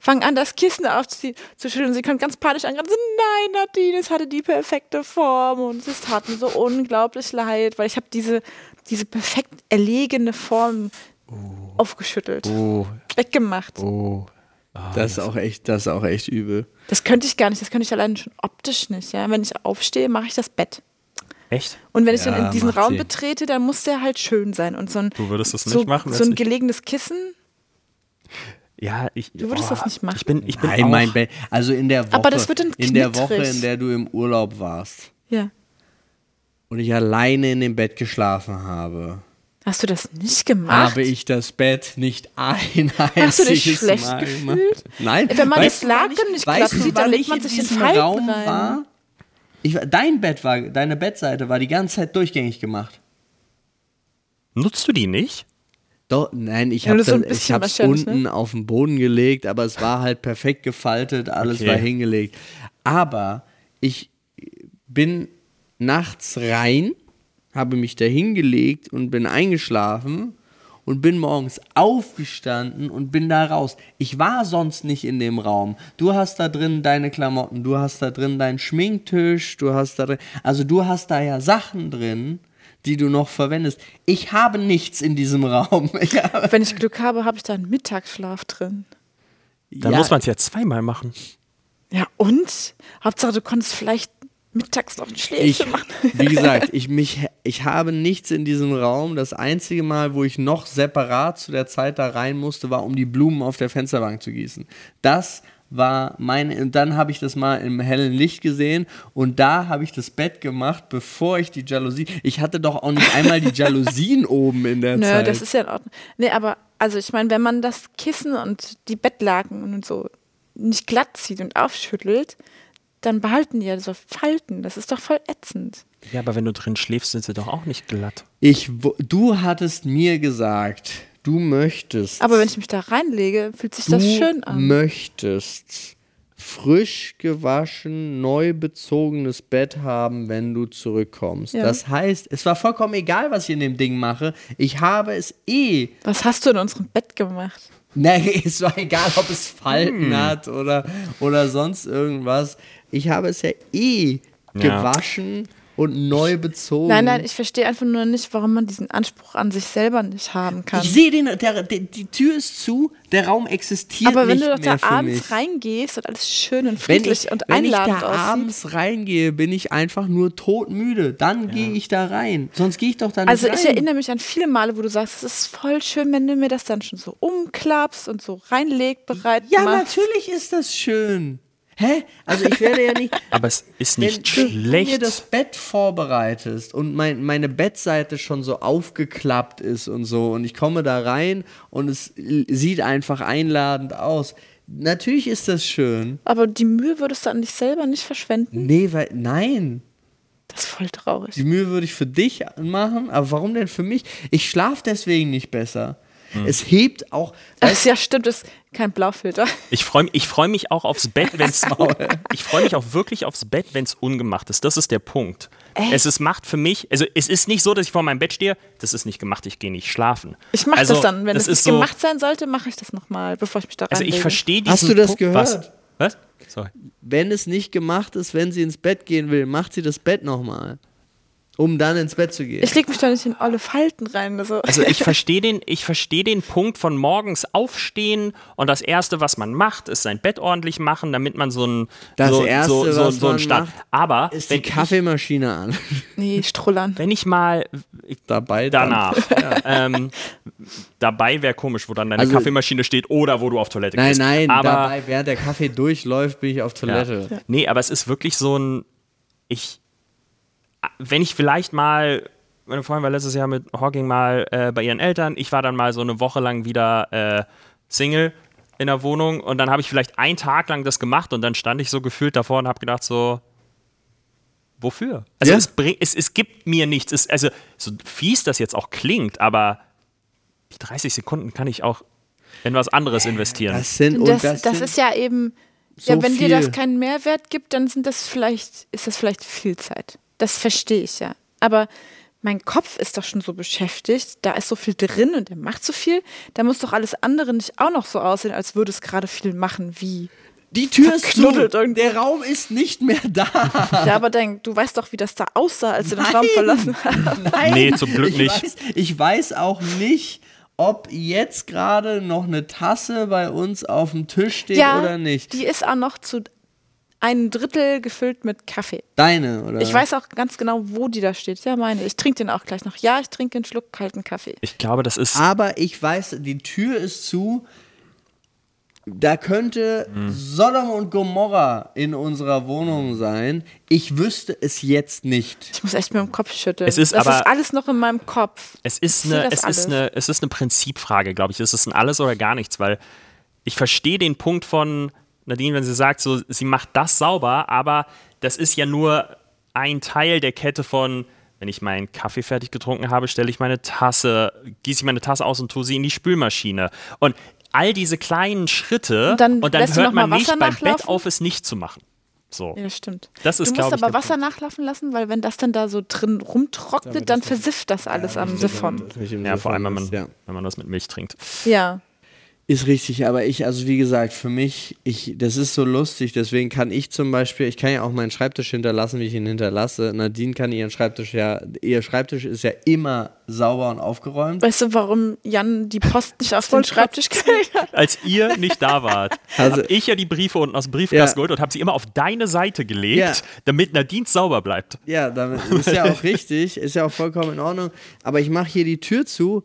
Fang an, das Kissen aufzuschütteln. und Sie kommt ganz panisch an. So, Nein, Nadine, es hatte die perfekte Form und es tat mir so unglaublich leid, weil ich habe diese, diese perfekt erlegene Form aufgeschüttelt, Oh, weggemacht. oh. Das ist auch echt, das ist auch echt übel. Das könnte ich gar nicht, das könnte ich allein schon optisch nicht. Ja? Wenn ich aufstehe, mache ich das Bett. Echt? Und wenn ich Ja, dann in diesen Raum Sinn. betrete, dann muss der halt schön sein. Und so ein, Du würdest das so, nicht machen, so ein gelegenes Kissen, Ja, ich. Du würdest das nicht machen. Ich bin, ich bin Nein, auch, mein Bett. Also in der Woche, Aber das wird dann in der Woche, in der du im Urlaub warst ja. und ich alleine in dem Bett geschlafen habe, Hast du das nicht gemacht? habe ich das Bett nicht ein Hast du dich einziges schlecht Mal gefühlt? gemacht. Nein. Wenn man Weißt das Laken ich- nicht du, sieht, dann legt ich man in sich in diesem Falten Raum rein. War? Ich, dein Bett war, deine Bettseite war die ganze Zeit durchgängig gemacht. Nutzt du die nicht? Doch, nein, ich habe so wahrscheinlich, unten auf den Boden gelegt, aber es war halt perfekt gefaltet, alles Okay. war hingelegt. Aber ich bin nachts rein, habe mich da hingelegt und bin eingeschlafen und bin morgens aufgestanden und bin da raus. Ich war sonst nicht in dem Raum. Du hast da drin deine Klamotten, du hast da drin deinen Schminktisch, du hast da drin, also du hast da ja Sachen drin, die du noch verwendest. Ich habe nichts in diesem Raum. Ich Wenn ich Glück habe, habe ich da einen Mittagsschlaf drin. Dann Ja, muss man es ja zweimal machen. Ja, und? Hauptsache, du konntest vielleicht mittags noch ein Schläfchen machen. wie gesagt, ich, mich, ich habe nichts in diesem Raum. Das einzige Mal, wo ich noch separat zu der Zeit da rein musste, war, um die Blumen auf der Fensterbank zu gießen. Das war meine, und dann habe ich das mal im hellen Licht gesehen und da habe ich das Bett gemacht, bevor ich die Jalousie, ich hatte doch auch nicht einmal die Jalousien oben in der Nö, Zeit. das ist ja in Ordnung. Nee, aber, also ich meine, wenn man das Kissen und die Bettlaken und so nicht glatt zieht und aufschüttelt, dann behalten die ja so Falten. Das ist doch voll ätzend. Ja, aber wenn du drin schläfst, sind sie doch auch nicht glatt. ich, du hattest mir gesagt, du möchtest. Aber wenn ich mich da reinlege, fühlt sich das du schön an. möchtest frisch gewaschen, neu bezogenes Bett haben, wenn du zurückkommst. Ja. Das heißt, es war vollkommen egal, was ich in dem Ding mache. Ich habe es eh. Was hast du in unserem Bett gemacht? Nee, es war egal, ob es Falten Hm. hat oder, oder sonst irgendwas. Ich habe es ja eh Ja. gewaschen und neu bezogen. Nein, nein, ich verstehe einfach nur nicht, warum man diesen Anspruch an sich selber nicht haben kann. Ich sehe den, der, der, die Tür ist zu, der Raum existiert Aber wenn nicht du doch da abends mich. reingehst und alles schön und friedlich ich, und wenn ich einladend da aussieht. abends reingehe, bin ich einfach nur totmüde. Dann gehe ich da rein. Sonst gehe ich doch da nicht Also rein. ich erinnere mich an viele Male, wo du sagst, es ist voll schön, wenn du mir das dann schon so umklappst und so reinlegst, bereit ja, machst. natürlich ist das schön. Hä? Also ich werde ja nicht. Aber es ist wenn nicht du mir schlecht. das Bett vorbereitest und mein, meine Bettseite schon so aufgeklappt ist und so und ich komme da rein und es sieht einfach einladend aus. Natürlich ist das schön. Aber die Mühe würdest du an dich selber nicht verschwenden? Nee, weil, nein. Das ist voll traurig. Die Mühe würde ich für dich machen, aber warum denn für mich? Ich schlafe deswegen nicht besser. Hm. Es hebt auch. Ach ja, stimmt, das ist kein Blaufilter. Ich freue ich freu mich auch aufs Bett, wenn es. ich freue mich auch wirklich aufs Bett, wenn es ungemacht ist. Das ist der Punkt. Es ist macht für mich, also es ist nicht so, dass ich vor meinem Bett stehe, das ist nicht gemacht, ich gehe nicht schlafen. Ich mache also, das dann. Wenn das es so, gemacht sein sollte, mache ich das nochmal, bevor ich mich da Also ich verstehe diesen Hast du das Punkt. gehört? Was? Was? Sorry. Wenn es nicht gemacht ist, wenn sie ins Bett gehen will, macht sie das Bett nochmal. Um dann ins Bett zu gehen. Ich leg mich da nicht in alle Falten rein. Also, Also ich verstehe den, ich verstehe den Punkt von morgens aufstehen und das erste, was man macht, ist sein Bett ordentlich machen, damit man so ein Das so, Erste, so, so, was so einen man Start. macht, Aber ist wenn die Kaffeemaschine an. nee, Strullern. wenn ich mal Dabei dann. danach ähm, dabei wäre komisch, wo dann deine Also- Kaffeemaschine steht oder wo du auf Toilette Nein, gehst. nein, aber dabei, während der Kaffee durchläuft, bin ich auf Toilette. Ja. Nee, aber es ist wirklich so ein. Ich. Wenn ich vielleicht mal. Meine Freundin war letztes Jahr mit Hawking mal äh, bei ihren Eltern. Ich war dann mal so eine Woche lang wieder äh, Single in der Wohnung und dann habe ich vielleicht einen Tag lang das gemacht und dann stand ich so gefühlt davor und habe gedacht so, wofür? Also Ja. es, bring, es, es gibt mir nichts. Es, also so fies das jetzt auch klingt, aber die 30 Sekunden kann ich auch in was anderes investieren. Das sind, und Das, das, das, sind ist ja eben, so ja, wenn dir das viel. keinen Mehrwert gibt, dann sind das vielleicht, ist das vielleicht viel Zeit. Das verstehe ich ja. Aber mein Kopf ist doch schon so beschäftigt, da ist so viel drin und der macht so viel, da muss doch alles andere nicht auch noch so aussehen, als würde es gerade viel machen wie. die Tür ist zu. irgendwo. Der Raum ist nicht mehr da. Ja, aber denk, du weißt doch, wie das da aussah, als du den Raum verlassen hast. Nein, Nee, zum Glück ich nicht. Weiß, ich weiß auch nicht, ob jetzt gerade noch eine Tasse bei uns auf dem Tisch steht Ja, oder nicht. die ist auch noch zu einem Drittel gefüllt mit Kaffee. Deine, oder? Ich weiß auch ganz genau, wo die da steht. Ja, meine. Ich trinke den auch gleich noch. Ja, ich trinke einen Schluck kalten Kaffee. Ich glaube, das ist. Aber ich weiß, die Tür ist zu. Da könnte Hm. Sodom und Gomorra in unserer Wohnung sein. Ich wüsste es jetzt nicht. Ich muss echt mit dem Kopf schütteln. Es ist das aber- ist alles noch in meinem Kopf. Es ist eine, es alles. ist eine, es ist eine Prinzipfrage, glaube ich. Es ist ein alles oder gar nichts, weil ich verstehe den Punkt von Nadine, wenn sie sagt, so, sie macht das sauber, aber das ist ja nur ein Teil der Kette von, wenn ich meinen Kaffee fertig getrunken habe, stelle ich meine Tasse, gieße ich meine Tasse aus und tue sie in die Spülmaschine. Und all diese kleinen Schritte Und dann und dann hört man nicht Wasser beim Bett auf, es nicht zu machen. So. Ja, das stimmt. Das ist, du musst aber Wasser nachlaufen lassen, weil wenn das dann da so drin rumtrocknet, dann versifft das alles am Siphon. Ja, vor allem, wenn man, Ja. wenn man das mit Milch trinkt. Ja. Ist richtig, aber ich, also wie gesagt, für mich, ich, das ist so lustig, deswegen kann ich zum Beispiel, ich kann ja auch meinen Schreibtisch hinterlassen, wie ich ihn hinterlasse. Nadine kann ihren Schreibtisch ja, ihr Schreibtisch ist ja immer sauber und aufgeräumt. Weißt du, warum Jan die Post nicht auf den Schreibtisch gelegt hat? Als ihr nicht da wart, Also- habe ich ja die Briefe unten aus dem Briefkasten Ja. geholt und habe sie immer auf deine Seite gelegt, Ja. damit Nadine sauber bleibt. Ja, damit ist ja auch richtig, ist ja auch vollkommen in Ordnung. Aber ich mache hier die Tür zu.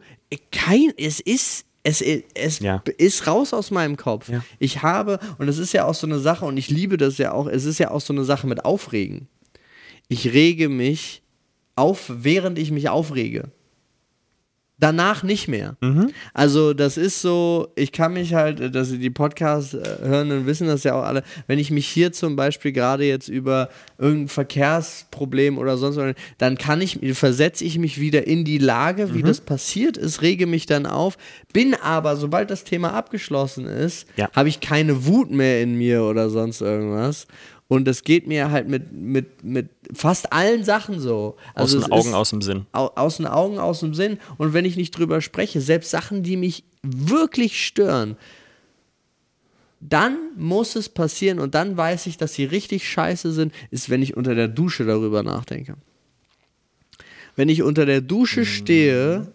Kein, es ist, es, es Ja. ist raus aus meinem Kopf. Ja. Ich habe, und es ist ja auch so eine Sache, und ich liebe das ja auch, es ist ja auch so eine Sache mit Aufregen. Ich rege mich auf, während ich mich aufrege. Danach nicht mehr. Also das ist so, ich kann mich halt, dass die Podcasts äh, hörenden wissen das ja auch alle, wenn ich mich hier zum Beispiel gerade jetzt über irgendein Verkehrsproblem oder sonst was, dann kann ich, versetze ich mich wieder in die Lage, wie das passiert ist, rege mich dann auf, bin aber, sobald das Thema abgeschlossen ist, Ja. habe ich keine Wut mehr in mir oder sonst irgendwas. Und das geht mir halt mit, mit, mit fast allen Sachen so. Aus Also den es Augen, aus dem Sinn. au- aus den Augen, aus dem Sinn. Und wenn ich nicht drüber spreche, selbst Sachen, die mich wirklich stören, dann muss es passieren und dann weiß ich, dass sie richtig scheiße sind, ist, wenn ich unter der Dusche darüber nachdenke. Wenn ich unter der Dusche stehe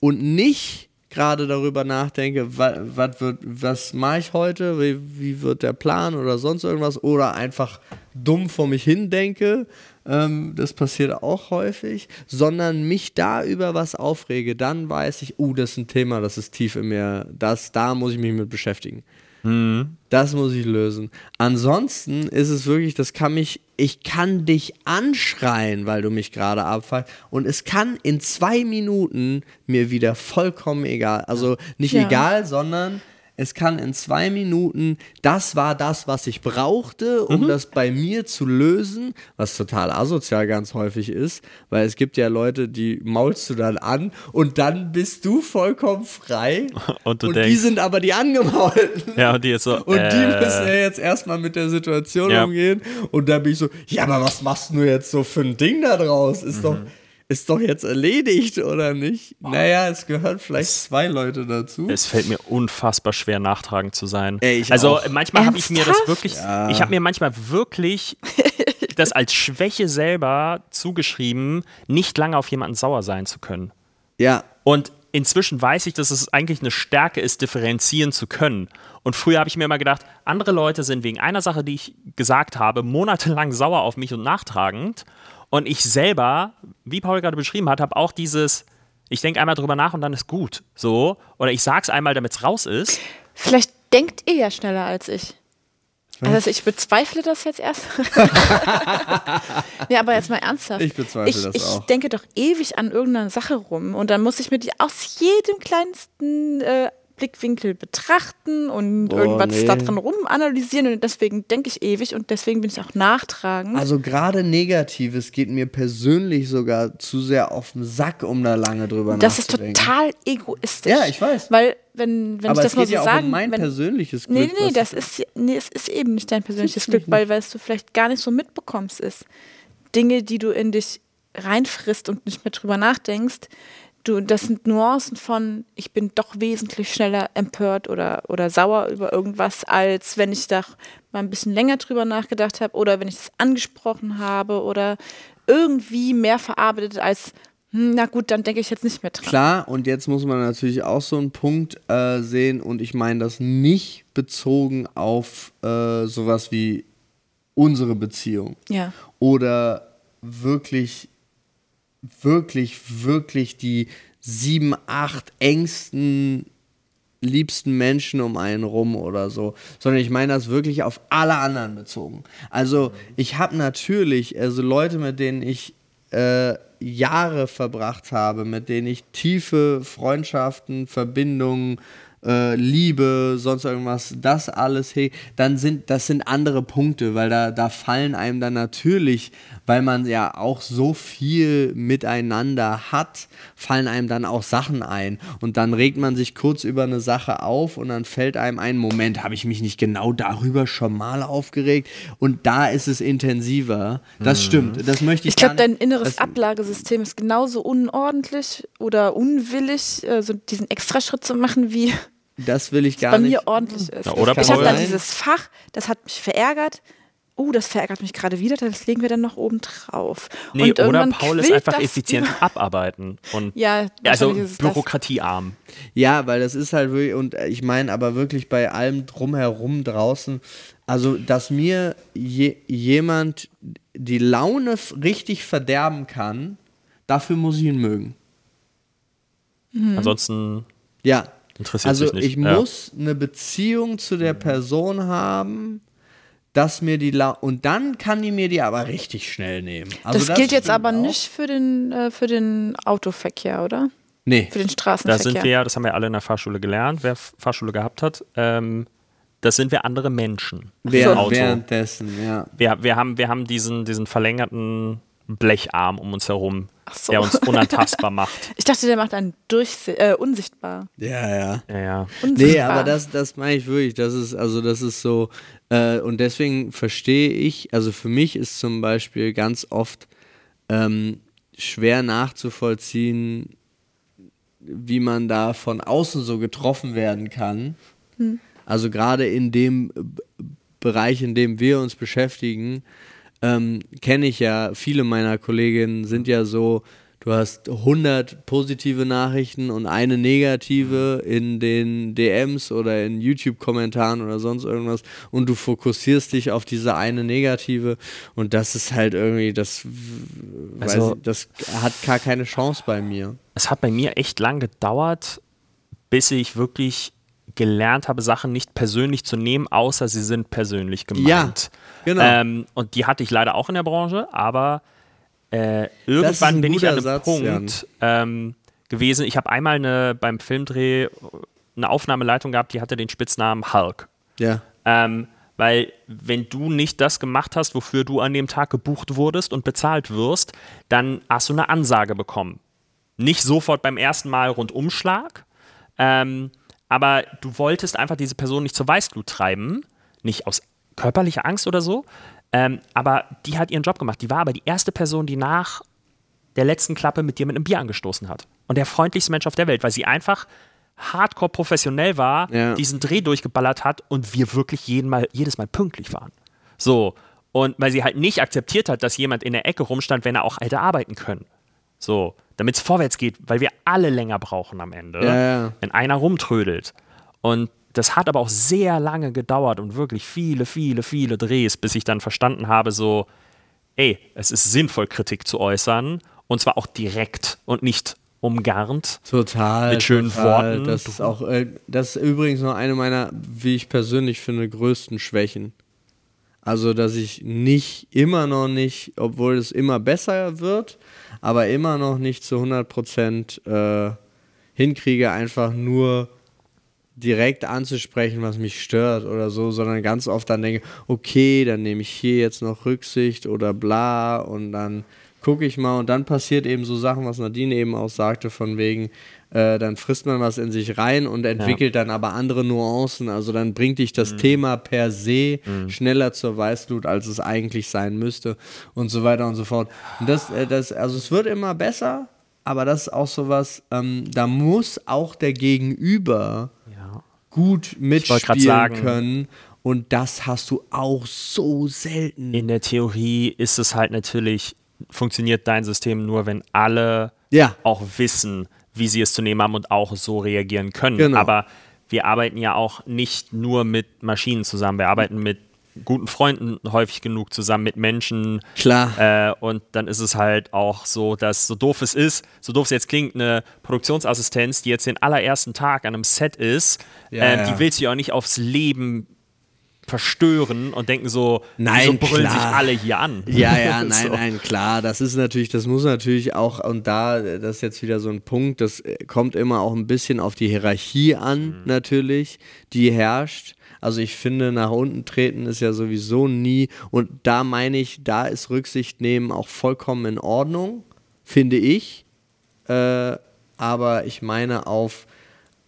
und nicht gerade darüber nachdenke, wa, wat wird, was mache ich heute, wie, wie wird der Plan oder sonst irgendwas, oder einfach dumm vor mich hin denke, ähm, das passiert auch häufig, sondern mich da über was aufrege, dann weiß ich, oh, das ist ein Thema, das ist tief in mir, das, da muss ich mich mit beschäftigen. Mhm. Das muss ich lösen. Ansonsten ist es wirklich, das kann mich, ich kann dich anschreien, weil du mich gerade abfallst. Und es kann in zwei Minuten mir wieder vollkommen egal. Also nicht ja. egal, sondern es kann in zwei Minuten, das war das, was ich brauchte, um mhm. das bei mir zu lösen, was total asozial ganz häufig ist, weil es gibt ja Leute, die maulst du dann an und dann bist du vollkommen frei und, und denkst, die sind aber die Angemaulten. Ja, und die jetzt so. Und äh, die müssen ja jetzt erstmal mit der Situation ja. umgehen und da bin ich so, ja, aber was machst du jetzt so für ein Ding da draus? Ist mhm. doch ist doch jetzt erledigt, oder nicht? Oh. Naja, es gehören vielleicht es, zwei Leute dazu. Es fällt mir unfassbar schwer, nachtragend zu sein. Ey, also auch. manchmal habe ich mir das wirklich, ja. ich habe mir manchmal wirklich das als Schwäche selber zugeschrieben, nicht lange auf jemanden sauer sein zu können. Ja. Und inzwischen weiß ich, dass es eigentlich eine Stärke ist, differenzieren zu können. Und früher habe ich mir immer gedacht, andere Leute sind wegen einer Sache, die ich gesagt habe, monatelang sauer auf mich und nachtragend. Und ich selber, wie Paul gerade beschrieben hat, habe auch dieses, ich denke einmal drüber nach und dann ist gut. So. Oder ich sage es einmal, damit es raus ist. Vielleicht denkt ihr ja schneller als ich. Also ich bezweifle das jetzt erst. ja, aber jetzt mal ernsthaft. Ich bezweifle ich, das auch. Ich denke doch ewig an irgendeine Sache rum und dann muss ich mir die aus jedem kleinsten äh, Blickwinkel betrachten und Boah, irgendwas nee. da drin rum analysieren und deswegen denke ich ewig und deswegen bin ich auch nachtragend. Also gerade Negatives geht mir persönlich sogar zu sehr auf den Sack, um da lange drüber das nachzudenken. Das ist total egoistisch. Ja, ich weiß. Weil wenn, wenn Aber ich das mal so ja sagen, um mein wenn, persönliches Glück. Nee, nee, das ist, nee, es ist eben nicht dein persönliches Glück, weil, weil es du vielleicht gar nicht so mitbekommst ist. Dinge, die du in dich reinfrisst und nicht mehr drüber nachdenkst, du, das sind Nuancen von, ich bin doch wesentlich schneller empört oder, oder sauer über irgendwas, als wenn ich da mal ein bisschen länger drüber nachgedacht habe oder wenn ich es angesprochen habe oder irgendwie mehr verarbeitet als, hm, na gut, dann denke ich jetzt nicht mehr dran. Klar, und jetzt muss man natürlich auch so einen Punkt äh, sehen und ich meine das nicht bezogen auf äh, sowas wie unsere Beziehung. Ja. Oder wirklich wirklich, wirklich die sieben, acht engsten, liebsten Menschen um einen rum oder so, sondern ich meine das wirklich auf alle anderen bezogen. Also ich habe natürlich, also Leute, mit denen ich äh, Jahre verbracht habe, mit denen ich tiefe Freundschaften, Verbindungen, äh, Liebe, sonst irgendwas, das alles, hey, dann sind das sind andere Punkte, weil da, da fallen einem dann natürlich, weil man ja auch so viel miteinander hat, fallen einem dann auch Sachen ein. Und dann regt man sich kurz über eine Sache auf und dann fällt einem ein, Moment, habe ich mich nicht genau darüber schon mal aufgeregt? Und da ist es intensiver. Das mhm. stimmt. Das möchte ich Ich glaube, dein inneres Ablagesystem ist genauso unordentlich oder unwillig, äh, so diesen Extraschritt zu machen, wie das will ich gar bei nicht. mir ordentlich ist. Ja, oder ich habe dann dieses Fach, das hat mich verärgert. Oh, das verärgert mich gerade wieder, das legen wir dann noch oben drauf. Nee, und oder Paul ist einfach effizient abarbeiten und ja, also bürokratiearm. Ja, weil das ist halt wirklich, und ich meine aber wirklich bei allem drumherum draußen, also dass mir je, jemand die Laune richtig verderben kann, dafür muss ich ihn mögen. Mhm. Ansonsten. Ja, Interessiert also sich nicht. ich ja. muss eine Beziehung zu der Person haben, dass mir die La und dann kann die mir die aber richtig schnell nehmen. Also das, das gilt jetzt aber auch. nicht für den, äh, für den Autoverkehr, oder? Nee. Für den Straßenverkehr. Da sind wir ja, das haben wir alle in der Fahrschule gelernt, wer Fahrschule gehabt hat. Ähm, das sind wir andere Menschen. Während, währenddessen, ja. Wir, wir, haben, wir haben diesen, diesen verlängerten Blecharm um uns herum, so. der uns unantastbar macht. Ich dachte, der macht einen durchse äh, unsichtbar. Ja, ja. ja, ja. Nee, aber das, das meine ich wirklich. Das ist, also das ist so, äh, und deswegen verstehe ich, also für mich ist zum Beispiel ganz oft ähm, schwer nachzuvollziehen, wie man da von außen so getroffen werden kann. Hm. Also gerade in dem Bereich, in dem wir uns beschäftigen, ähm, kenne ich ja, viele meiner Kolleginnen sind ja so, du hast 100 positive Nachrichten und eine negative in den DMs oder in YouTube-Kommentaren oder sonst irgendwas und du fokussierst dich auf diese eine negative und das ist halt irgendwie, das, also, ich, das hat gar keine Chance bei mir. Es hat bei mir echt lang gedauert, bis ich wirklich gelernt habe, Sachen nicht persönlich zu nehmen, außer sie sind persönlich gemeint. Ja, genau. Ähm, und die hatte ich leider auch in der Branche, aber äh, irgendwann bin ich an einem Satz, Punkt ähm, gewesen. Ich habe einmal eine, beim Filmdreh eine Aufnahmeleitung gehabt, die hatte den Spitznamen Hulk. Ja. Ähm, weil wenn du nicht das gemacht hast, wofür du an dem Tag gebucht wurdest und bezahlt wirst, dann hast du eine Ansage bekommen. Nicht sofort beim ersten Mal Rundumschlag, ähm, aber du wolltest einfach diese Person nicht zur Weißglut treiben, nicht aus körperlicher Angst oder so, ähm, aber die hat ihren Job gemacht. Die war aber die erste Person, die nach der letzten Klappe mit dir mit einem Bier angestoßen hat. Und der freundlichste Mensch auf der Welt, weil sie einfach hardcore professionell war, Ja. diesen Dreh durchgeballert hat und wir wirklich jeden Mal, jedes Mal pünktlich waren. So. Und weil sie halt nicht akzeptiert hat, dass jemand in der Ecke rumstand, wenn er auch hätte arbeiten können. So. Damit es vorwärts geht, weil wir alle länger brauchen am Ende. Ja. Wenn einer rumtrödelt. Und das hat aber auch sehr lange gedauert und wirklich viele, viele, viele Drehs, bis ich dann verstanden habe, so, ey, es ist sinnvoll, Kritik zu äußern. Und zwar auch direkt und nicht umgarnt. Total. Mit schönen total. Worten. Das ist auch, äh, das ist übrigens noch eine meiner, wie ich persönlich finde, größten Schwächen. Also, dass ich nicht, immer noch nicht, obwohl es immer besser wird, aber immer noch nicht zu 100% äh, hinkriege, einfach nur direkt anzusprechen, was mich stört oder so, sondern ganz oft dann denke, okay, dann nehme ich hier jetzt noch Rücksicht oder bla und dann gucke ich mal. Und dann passiert eben so Sachen, was Nadine eben auch sagte, von wegen, äh, dann frisst man was in sich rein und entwickelt dann aber andere Nuancen, also dann bringt dich das Thema per se schneller zur Weißglut, als es eigentlich sein müsste und so weiter und so fort. Und das, äh, das, also es wird immer besser, aber das ist auch sowas, ähm, da muss auch der Gegenüber Ja. gut mitspielen können. Und das hast du auch so selten. In der Theorie ist es halt natürlich, funktioniert dein System nur, wenn alle Ja. auch wissen, wie sie es zu nehmen haben und auch so reagieren können. Genau. Aber wir arbeiten ja auch nicht nur mit Maschinen zusammen, wir arbeiten mit guten Freunden häufig genug zusammen, mit Menschen. Klar. Äh, und dann ist es halt auch so, dass so doof es ist, so doof es jetzt klingt, eine Produktionsassistenz, die jetzt den allerersten Tag an einem Set ist, Ja, ähm, ja. die willst du ja auch nicht aufs Leben verstören und denken so, Nein, wieso brüllen klar. sich alle hier an? Ja, ja, nein, So. nein, klar. Das ist natürlich, das muss natürlich auch, und da, das ist jetzt wieder so ein Punkt, das äh, kommt immer auch ein bisschen auf die Hierarchie an, natürlich, die herrscht. Also ich finde, nach unten treten ist ja sowieso nie, und da meine ich, da ist Rücksicht nehmen auch vollkommen in Ordnung, finde ich. Äh, aber ich meine auf,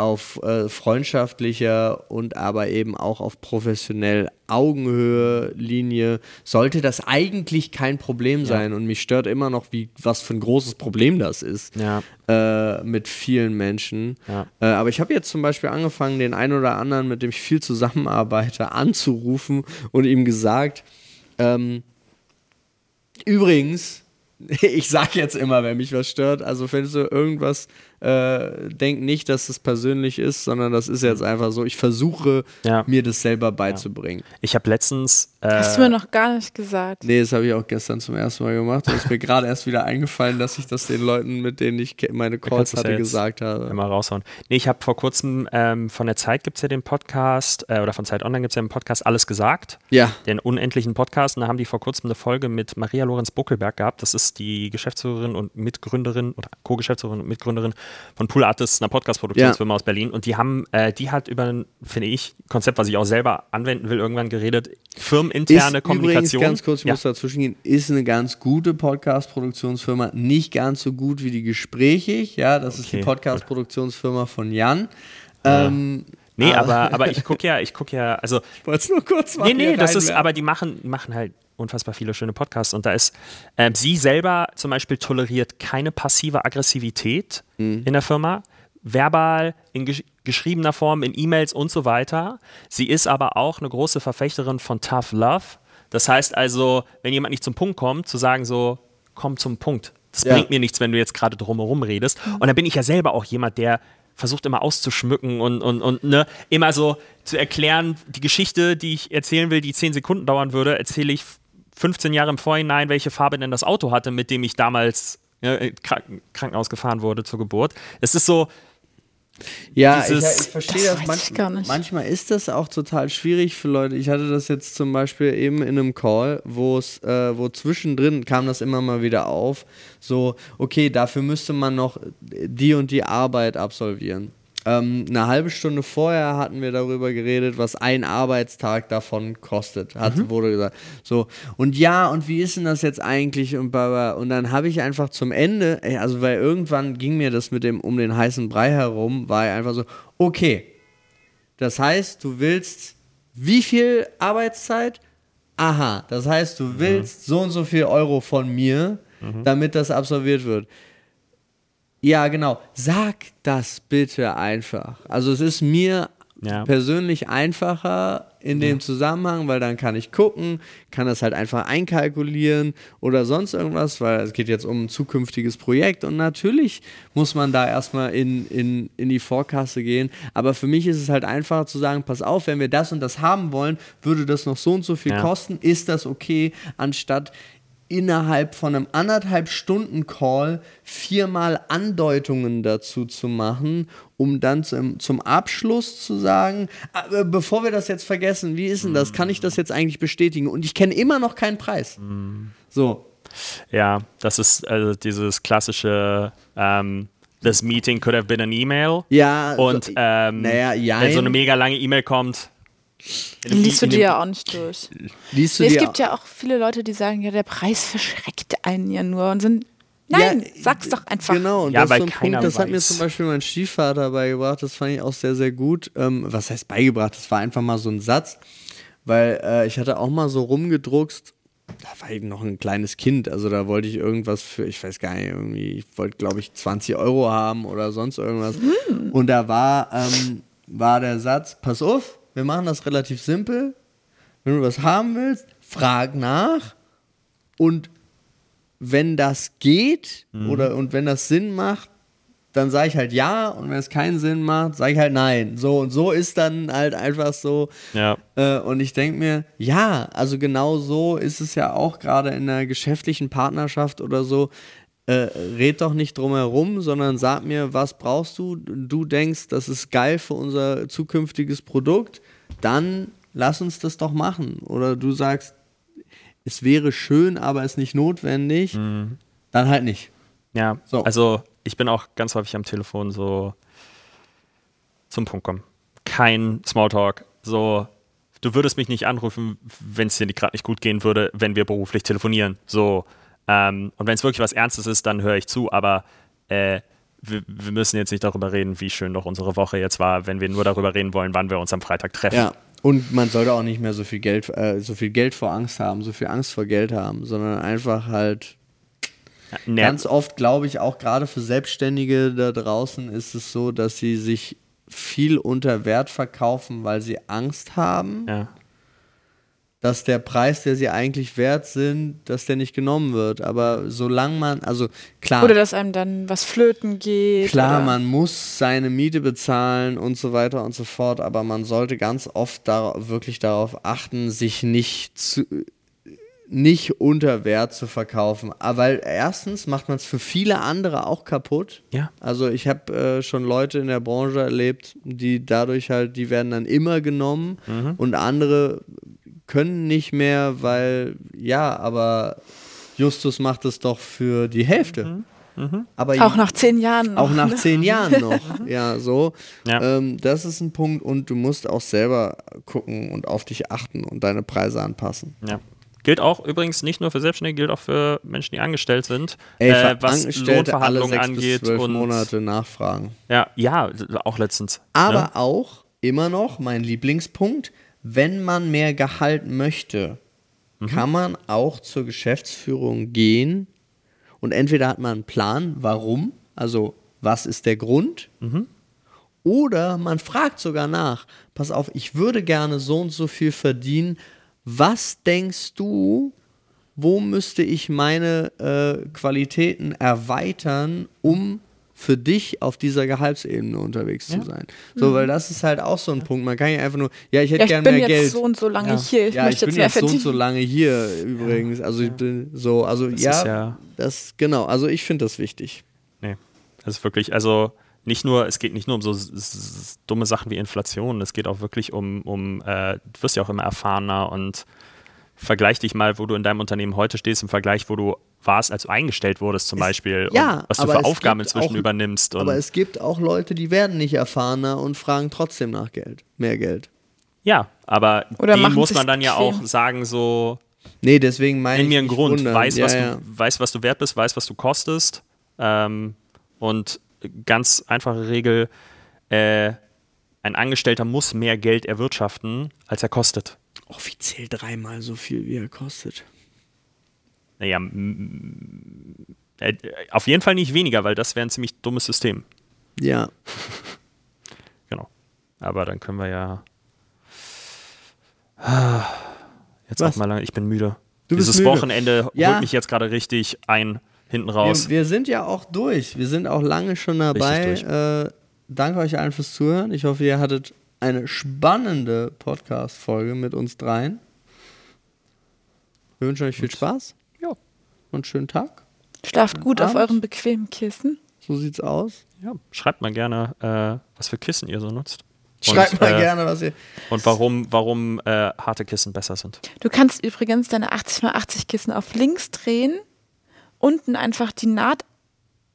auf äh, freundschaftlicher und aber eben auch auf professionell Augenhöhe Linie sollte das eigentlich kein Problem sein und mich stört immer noch, wie was für ein großes Problem das ist Ja. äh, mit vielen Menschen. Ja. Äh, aber ich habe jetzt zum Beispiel angefangen, den einen oder anderen, mit dem ich viel zusammenarbeite, anzurufen und ihm gesagt, ähm, übrigens, ich sag jetzt immer, wenn mich was stört, also findest du irgendwas, äh, denk nicht, dass es persönlich ist, sondern das ist jetzt einfach so, ich versuche Ja. mir das selber beizubringen. Ich habe letztens. Äh, Hast du mir noch gar nicht gesagt. Nee, das habe ich auch gestern zum ersten Mal gemacht und es ist mir gerade erst wieder eingefallen, dass ich das den Leuten, mit denen ich meine Calls hatte, ja gesagt habe. Einmal raushauen. Nee, ich habe vor kurzem ähm, von der Zeit gibt es ja den Podcast, äh, oder von Zeit Online gibt es ja den Podcast Alles gesagt, Ja, den unendlichen Podcast. Und da haben die vor kurzem eine Folge mit Maria Lorenz Buckelberg gehabt. Das ist die Geschäftsführerin und Mitgründerin oder Co-Geschäftsführerin und Mitgründerin von Pool Artists, einer Podcast-Produktionsfirma aus Berlin. Und die haben, äh, die hat über ein, finde ich, Konzept, was ich auch selber anwenden will, irgendwann geredet, firmeninterne ist Kommunikation. übrigens ganz kurz, ich ja. muss dazwischen gehen, ist eine ganz gute Podcast-Produktionsfirma, nicht ganz so gut wie die Gesprächig, ja, das ist die Okay, Podcast-Produktionsfirma von Jan. Ähm, Nee, ah, aber, aber ich gucke ja, ich gucke ja, also Ich wollte es nur kurz mal Nee, nee, das ist, aber die machen, die machen halt unfassbar viele schöne Podcasts und da ist, ähm, sie selber zum Beispiel toleriert keine passive Aggressivität Mhm. in der Firma, verbal, in geschriebener Form, in E-Mails und so weiter. Sie ist aber auch eine große Verfechterin von Tough Love. Das heißt also, wenn jemand nicht zum Punkt kommt, zu sagen so, komm zum Punkt. Das Ja. bringt mir nichts, wenn du jetzt gerade drumherum redest. Und dann bin ich ja selber auch jemand, der versucht immer auszuschmücken und, und, und ne, immer so zu erklären, die Geschichte, die ich erzählen will, die 10 Sekunden dauern würde, erzähle ich 15 Jahre im Vorhinein, welche Farbe denn das Auto hatte, mit dem ich damals in Kranken Krankenhaus gefahren wurde zur Geburt. Es ist so, Ja, ich, ich verstehe Das das. nicht. Manchmal ist das auch total schwierig für Leute. Ich hatte das jetzt zum Beispiel eben in einem Call, wo es, äh, wo zwischendrin kam das immer mal wieder auf. So, okay, dafür müsste man noch die und die Arbeit absolvieren. Ähm, eine halbe Stunde vorher hatten wir darüber geredet, was ein Arbeitstag davon kostet, hat, wurde gesagt. So, und ja, und wie ist denn das jetzt eigentlich? Und, und dann habe ich einfach zum Ende, ey, also weil irgendwann ging mir das mit dem um den heißen Brei herum, war ich einfach so, okay, das heißt, du willst wie viel Arbeitszeit? Aha, das heißt, du willst so und so viel Euro von mir, damit das absolviert wird. Ja, genau. Sag das bitte einfach. Also es ist mir Ja. persönlich einfacher in dem Zusammenhang, weil dann kann ich gucken, kann das halt einfach einkalkulieren oder sonst irgendwas, weil es geht jetzt um ein zukünftiges Projekt und natürlich muss man da erstmal in, in, in die Vorkasse gehen. Aber für mich ist es halt einfacher zu sagen, pass auf, wenn wir das und das haben wollen, würde das noch so und so viel Ja. kosten, ist das okay, anstatt innerhalb von einem anderthalb Stunden Call viermal Andeutungen dazu zu machen, um dann zum, zum Abschluss zu sagen, äh, bevor wir das jetzt vergessen, wie ist denn das? Kann ich das jetzt eigentlich bestätigen? Und ich kenne immer noch keinen Preis. So. Ja, das ist also dieses klassische, ähm, this meeting could have been an email. Ja, Und ähm, naja, wenn so eine mega lange E-Mail kommt, dem Liest du dir ja auch nicht durch. liest du Nee, es gibt ja auch viele Leute, die sagen, ja, der Preis verschreckt einen ja nur und sind. Nein, Ja, sag's doch einfach. Genau, und Ja, das ist so ein keiner Punkt, das hat mir zum Beispiel mein Stiefvater beigebracht, das fand ich auch sehr, sehr gut. Ähm, was heißt beigebracht? Das war einfach mal so ein Satz, weil äh, ich hatte auch mal so rumgedruckst, da war ich noch ein kleines Kind, also da wollte ich irgendwas für, ich weiß gar nicht, irgendwie, ich wollte glaube ich 20 Euro haben oder sonst irgendwas. Und da war, ähm, war der Satz, pass auf, wir machen das relativ simpel, wenn du was haben willst, frag nach und wenn das geht oder und wenn das Sinn macht, dann sage ich halt ja und wenn es keinen Sinn macht, sage ich halt nein. So und so ist dann halt einfach so. Ja. Äh, und ich denke mir, ja, also genau so ist es ja auch gerade in einer geschäftlichen Partnerschaft oder so. Äh, red doch nicht drum herum, sondern sag mir, was brauchst du? Du denkst, das ist geil für unser zukünftiges Produkt, dann lass uns das doch machen. Oder du sagst, es wäre schön, aber ist nicht notwendig, dann halt nicht. Ja, So. also ich bin auch ganz häufig am Telefon so zum Punkt kommen. Kein Smalltalk. So, du würdest mich nicht anrufen, wenn es dir gerade nicht gut gehen würde, wenn wir beruflich telefonieren. So, ähm, und wenn es wirklich was Ernstes ist, dann höre ich zu, aber äh, wir, wir müssen jetzt nicht darüber reden, wie schön doch unsere Woche jetzt war, wenn wir nur darüber reden wollen, wann wir uns am Freitag treffen. Ja. Und man sollte auch nicht mehr so viel Geld, äh, so viel Geld vor Angst haben, so viel Angst vor Geld haben, sondern einfach halt Nee, Ganz oft glaube ich auch gerade für Selbstständige da draußen ist es so, dass sie sich viel unter Wert verkaufen, weil sie Angst haben, ja. Dass der Preis, der sie eigentlich wert sind, dass der nicht genommen wird. Aber solange man, also klar, Oder dass einem dann was flöten geht. klar, oder man muss seine Miete bezahlen und so weiter und so fort, aber man sollte ganz oft da, wirklich darauf achten, sich nicht zu nicht unter Wert zu verkaufen. Aber weil erstens macht man es für viele andere auch kaputt. Ja. Also ich habe äh, schon Leute in der Branche erlebt, die dadurch halt, die werden dann immer genommen und andere können nicht mehr, weil ja, aber Justus macht es doch für die Hälfte. Aber Auch nach zehn Jahren. auch noch, nach ne? zehn Jahren noch. Ja, so. Ja. Ähm, das ist ein Punkt und du musst auch selber gucken und auf dich achten und deine Preise anpassen. Ja. Gilt auch übrigens nicht nur für Selbstständige, gilt auch für Menschen, die angestellt sind, Ey, äh, was Lohnverhandlungen angeht. und, Monate nachfragen. Ja, ja, auch letztens. Aber ne? auch immer noch mein Lieblingspunkt, wenn man mehr Gehalt möchte, Mhm. kann man auch zur Geschäftsführung gehen und entweder hat man einen Plan, warum, also was ist der Grund, Mhm. oder man fragt sogar nach, pass auf, ich würde gerne so und so viel verdienen, was denkst du, wo müsste ich meine äh, Qualitäten erweitern, um für dich auf dieser Gehaltsebene unterwegs zu sein. So, weil das ist halt auch so ein Punkt. Man kann ja einfach nur, ja, ich hätte Ja, ich gerne bin mehr jetzt Geld. so und so lange ja. hier. Ich ja, möchte ich bin jetzt mehr jetzt so und so lange hier übrigens. Also ich bin so, also Das ja, ist ja- das genau. Also ich finde das wichtig. Nee, das ist wirklich, also nicht nur, es geht nicht nur um so dumme Sachen wie Inflation, es geht auch wirklich um, um äh, du wirst ja auch immer erfahrener und vergleich dich mal, wo du in deinem Unternehmen heute stehst, im Vergleich, wo du warst, als du eingestellt wurdest zum es, Beispiel, ja, was du für Aufgaben inzwischen auch, übernimmst. aber es gibt auch Leute, die werden nicht erfahrener und fragen trotzdem nach Geld, mehr Geld. Ja, aber Oder dem muss man dann ja auch sagen, so. Nee, deswegen meine ich. mir einen Grund, wundern. weiß, ja, was ja. du, weiß, was du wert bist, weiß, was du kostest. Ähm, und ganz einfache Regel: äh, ein Angestellter muss mehr Geld erwirtschaften, als er kostet. Offiziell dreimal so viel, wie er kostet. Naja, äh, auf jeden Fall nicht weniger, weil das wäre ein ziemlich dummes System. Ja. genau. Aber dann können wir ja Jetzt Was? auch mal lang, ich bin müde. Du Dieses müde. Wochenende ja. holt mich jetzt gerade richtig ein, hinten raus. Wir, wir, sind ja auch durch. Wir sind auch lange schon dabei. Äh, danke euch allen fürs Zuhören. Ich hoffe, ihr hattet eine spannende Podcast-Folge mit uns dreien. Wir wünschen euch viel Spaß. Ja. Und einen schönen Tag. Schlaft gut Abend. auf eurem bequemen Kissen. So sieht's aus. Ja, schreibt mal gerne, äh, was für Kissen ihr so nutzt. Schreibt mal äh, gerne, was ihr. Und warum, warum äh, harte Kissen besser sind. Du kannst übrigens deine 80x80 Kissen auf links drehen, unten einfach die Naht,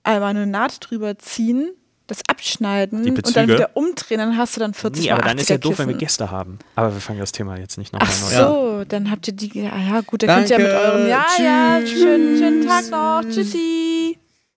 einmal eine Naht drüber ziehen, das abschneiden und dann wieder umdrehen, dann hast du dann 40 Nee, aber dann ist ja doof, wenn wir Gäste haben. Aber wir fangen das Thema jetzt nicht nochmal neu an. Ach so, dann habt ihr die, ja, ja gut, dann könnt ihr ja mit eurem, ja, Tschüss. ja, schönen, schönen Tag noch, tschüssi.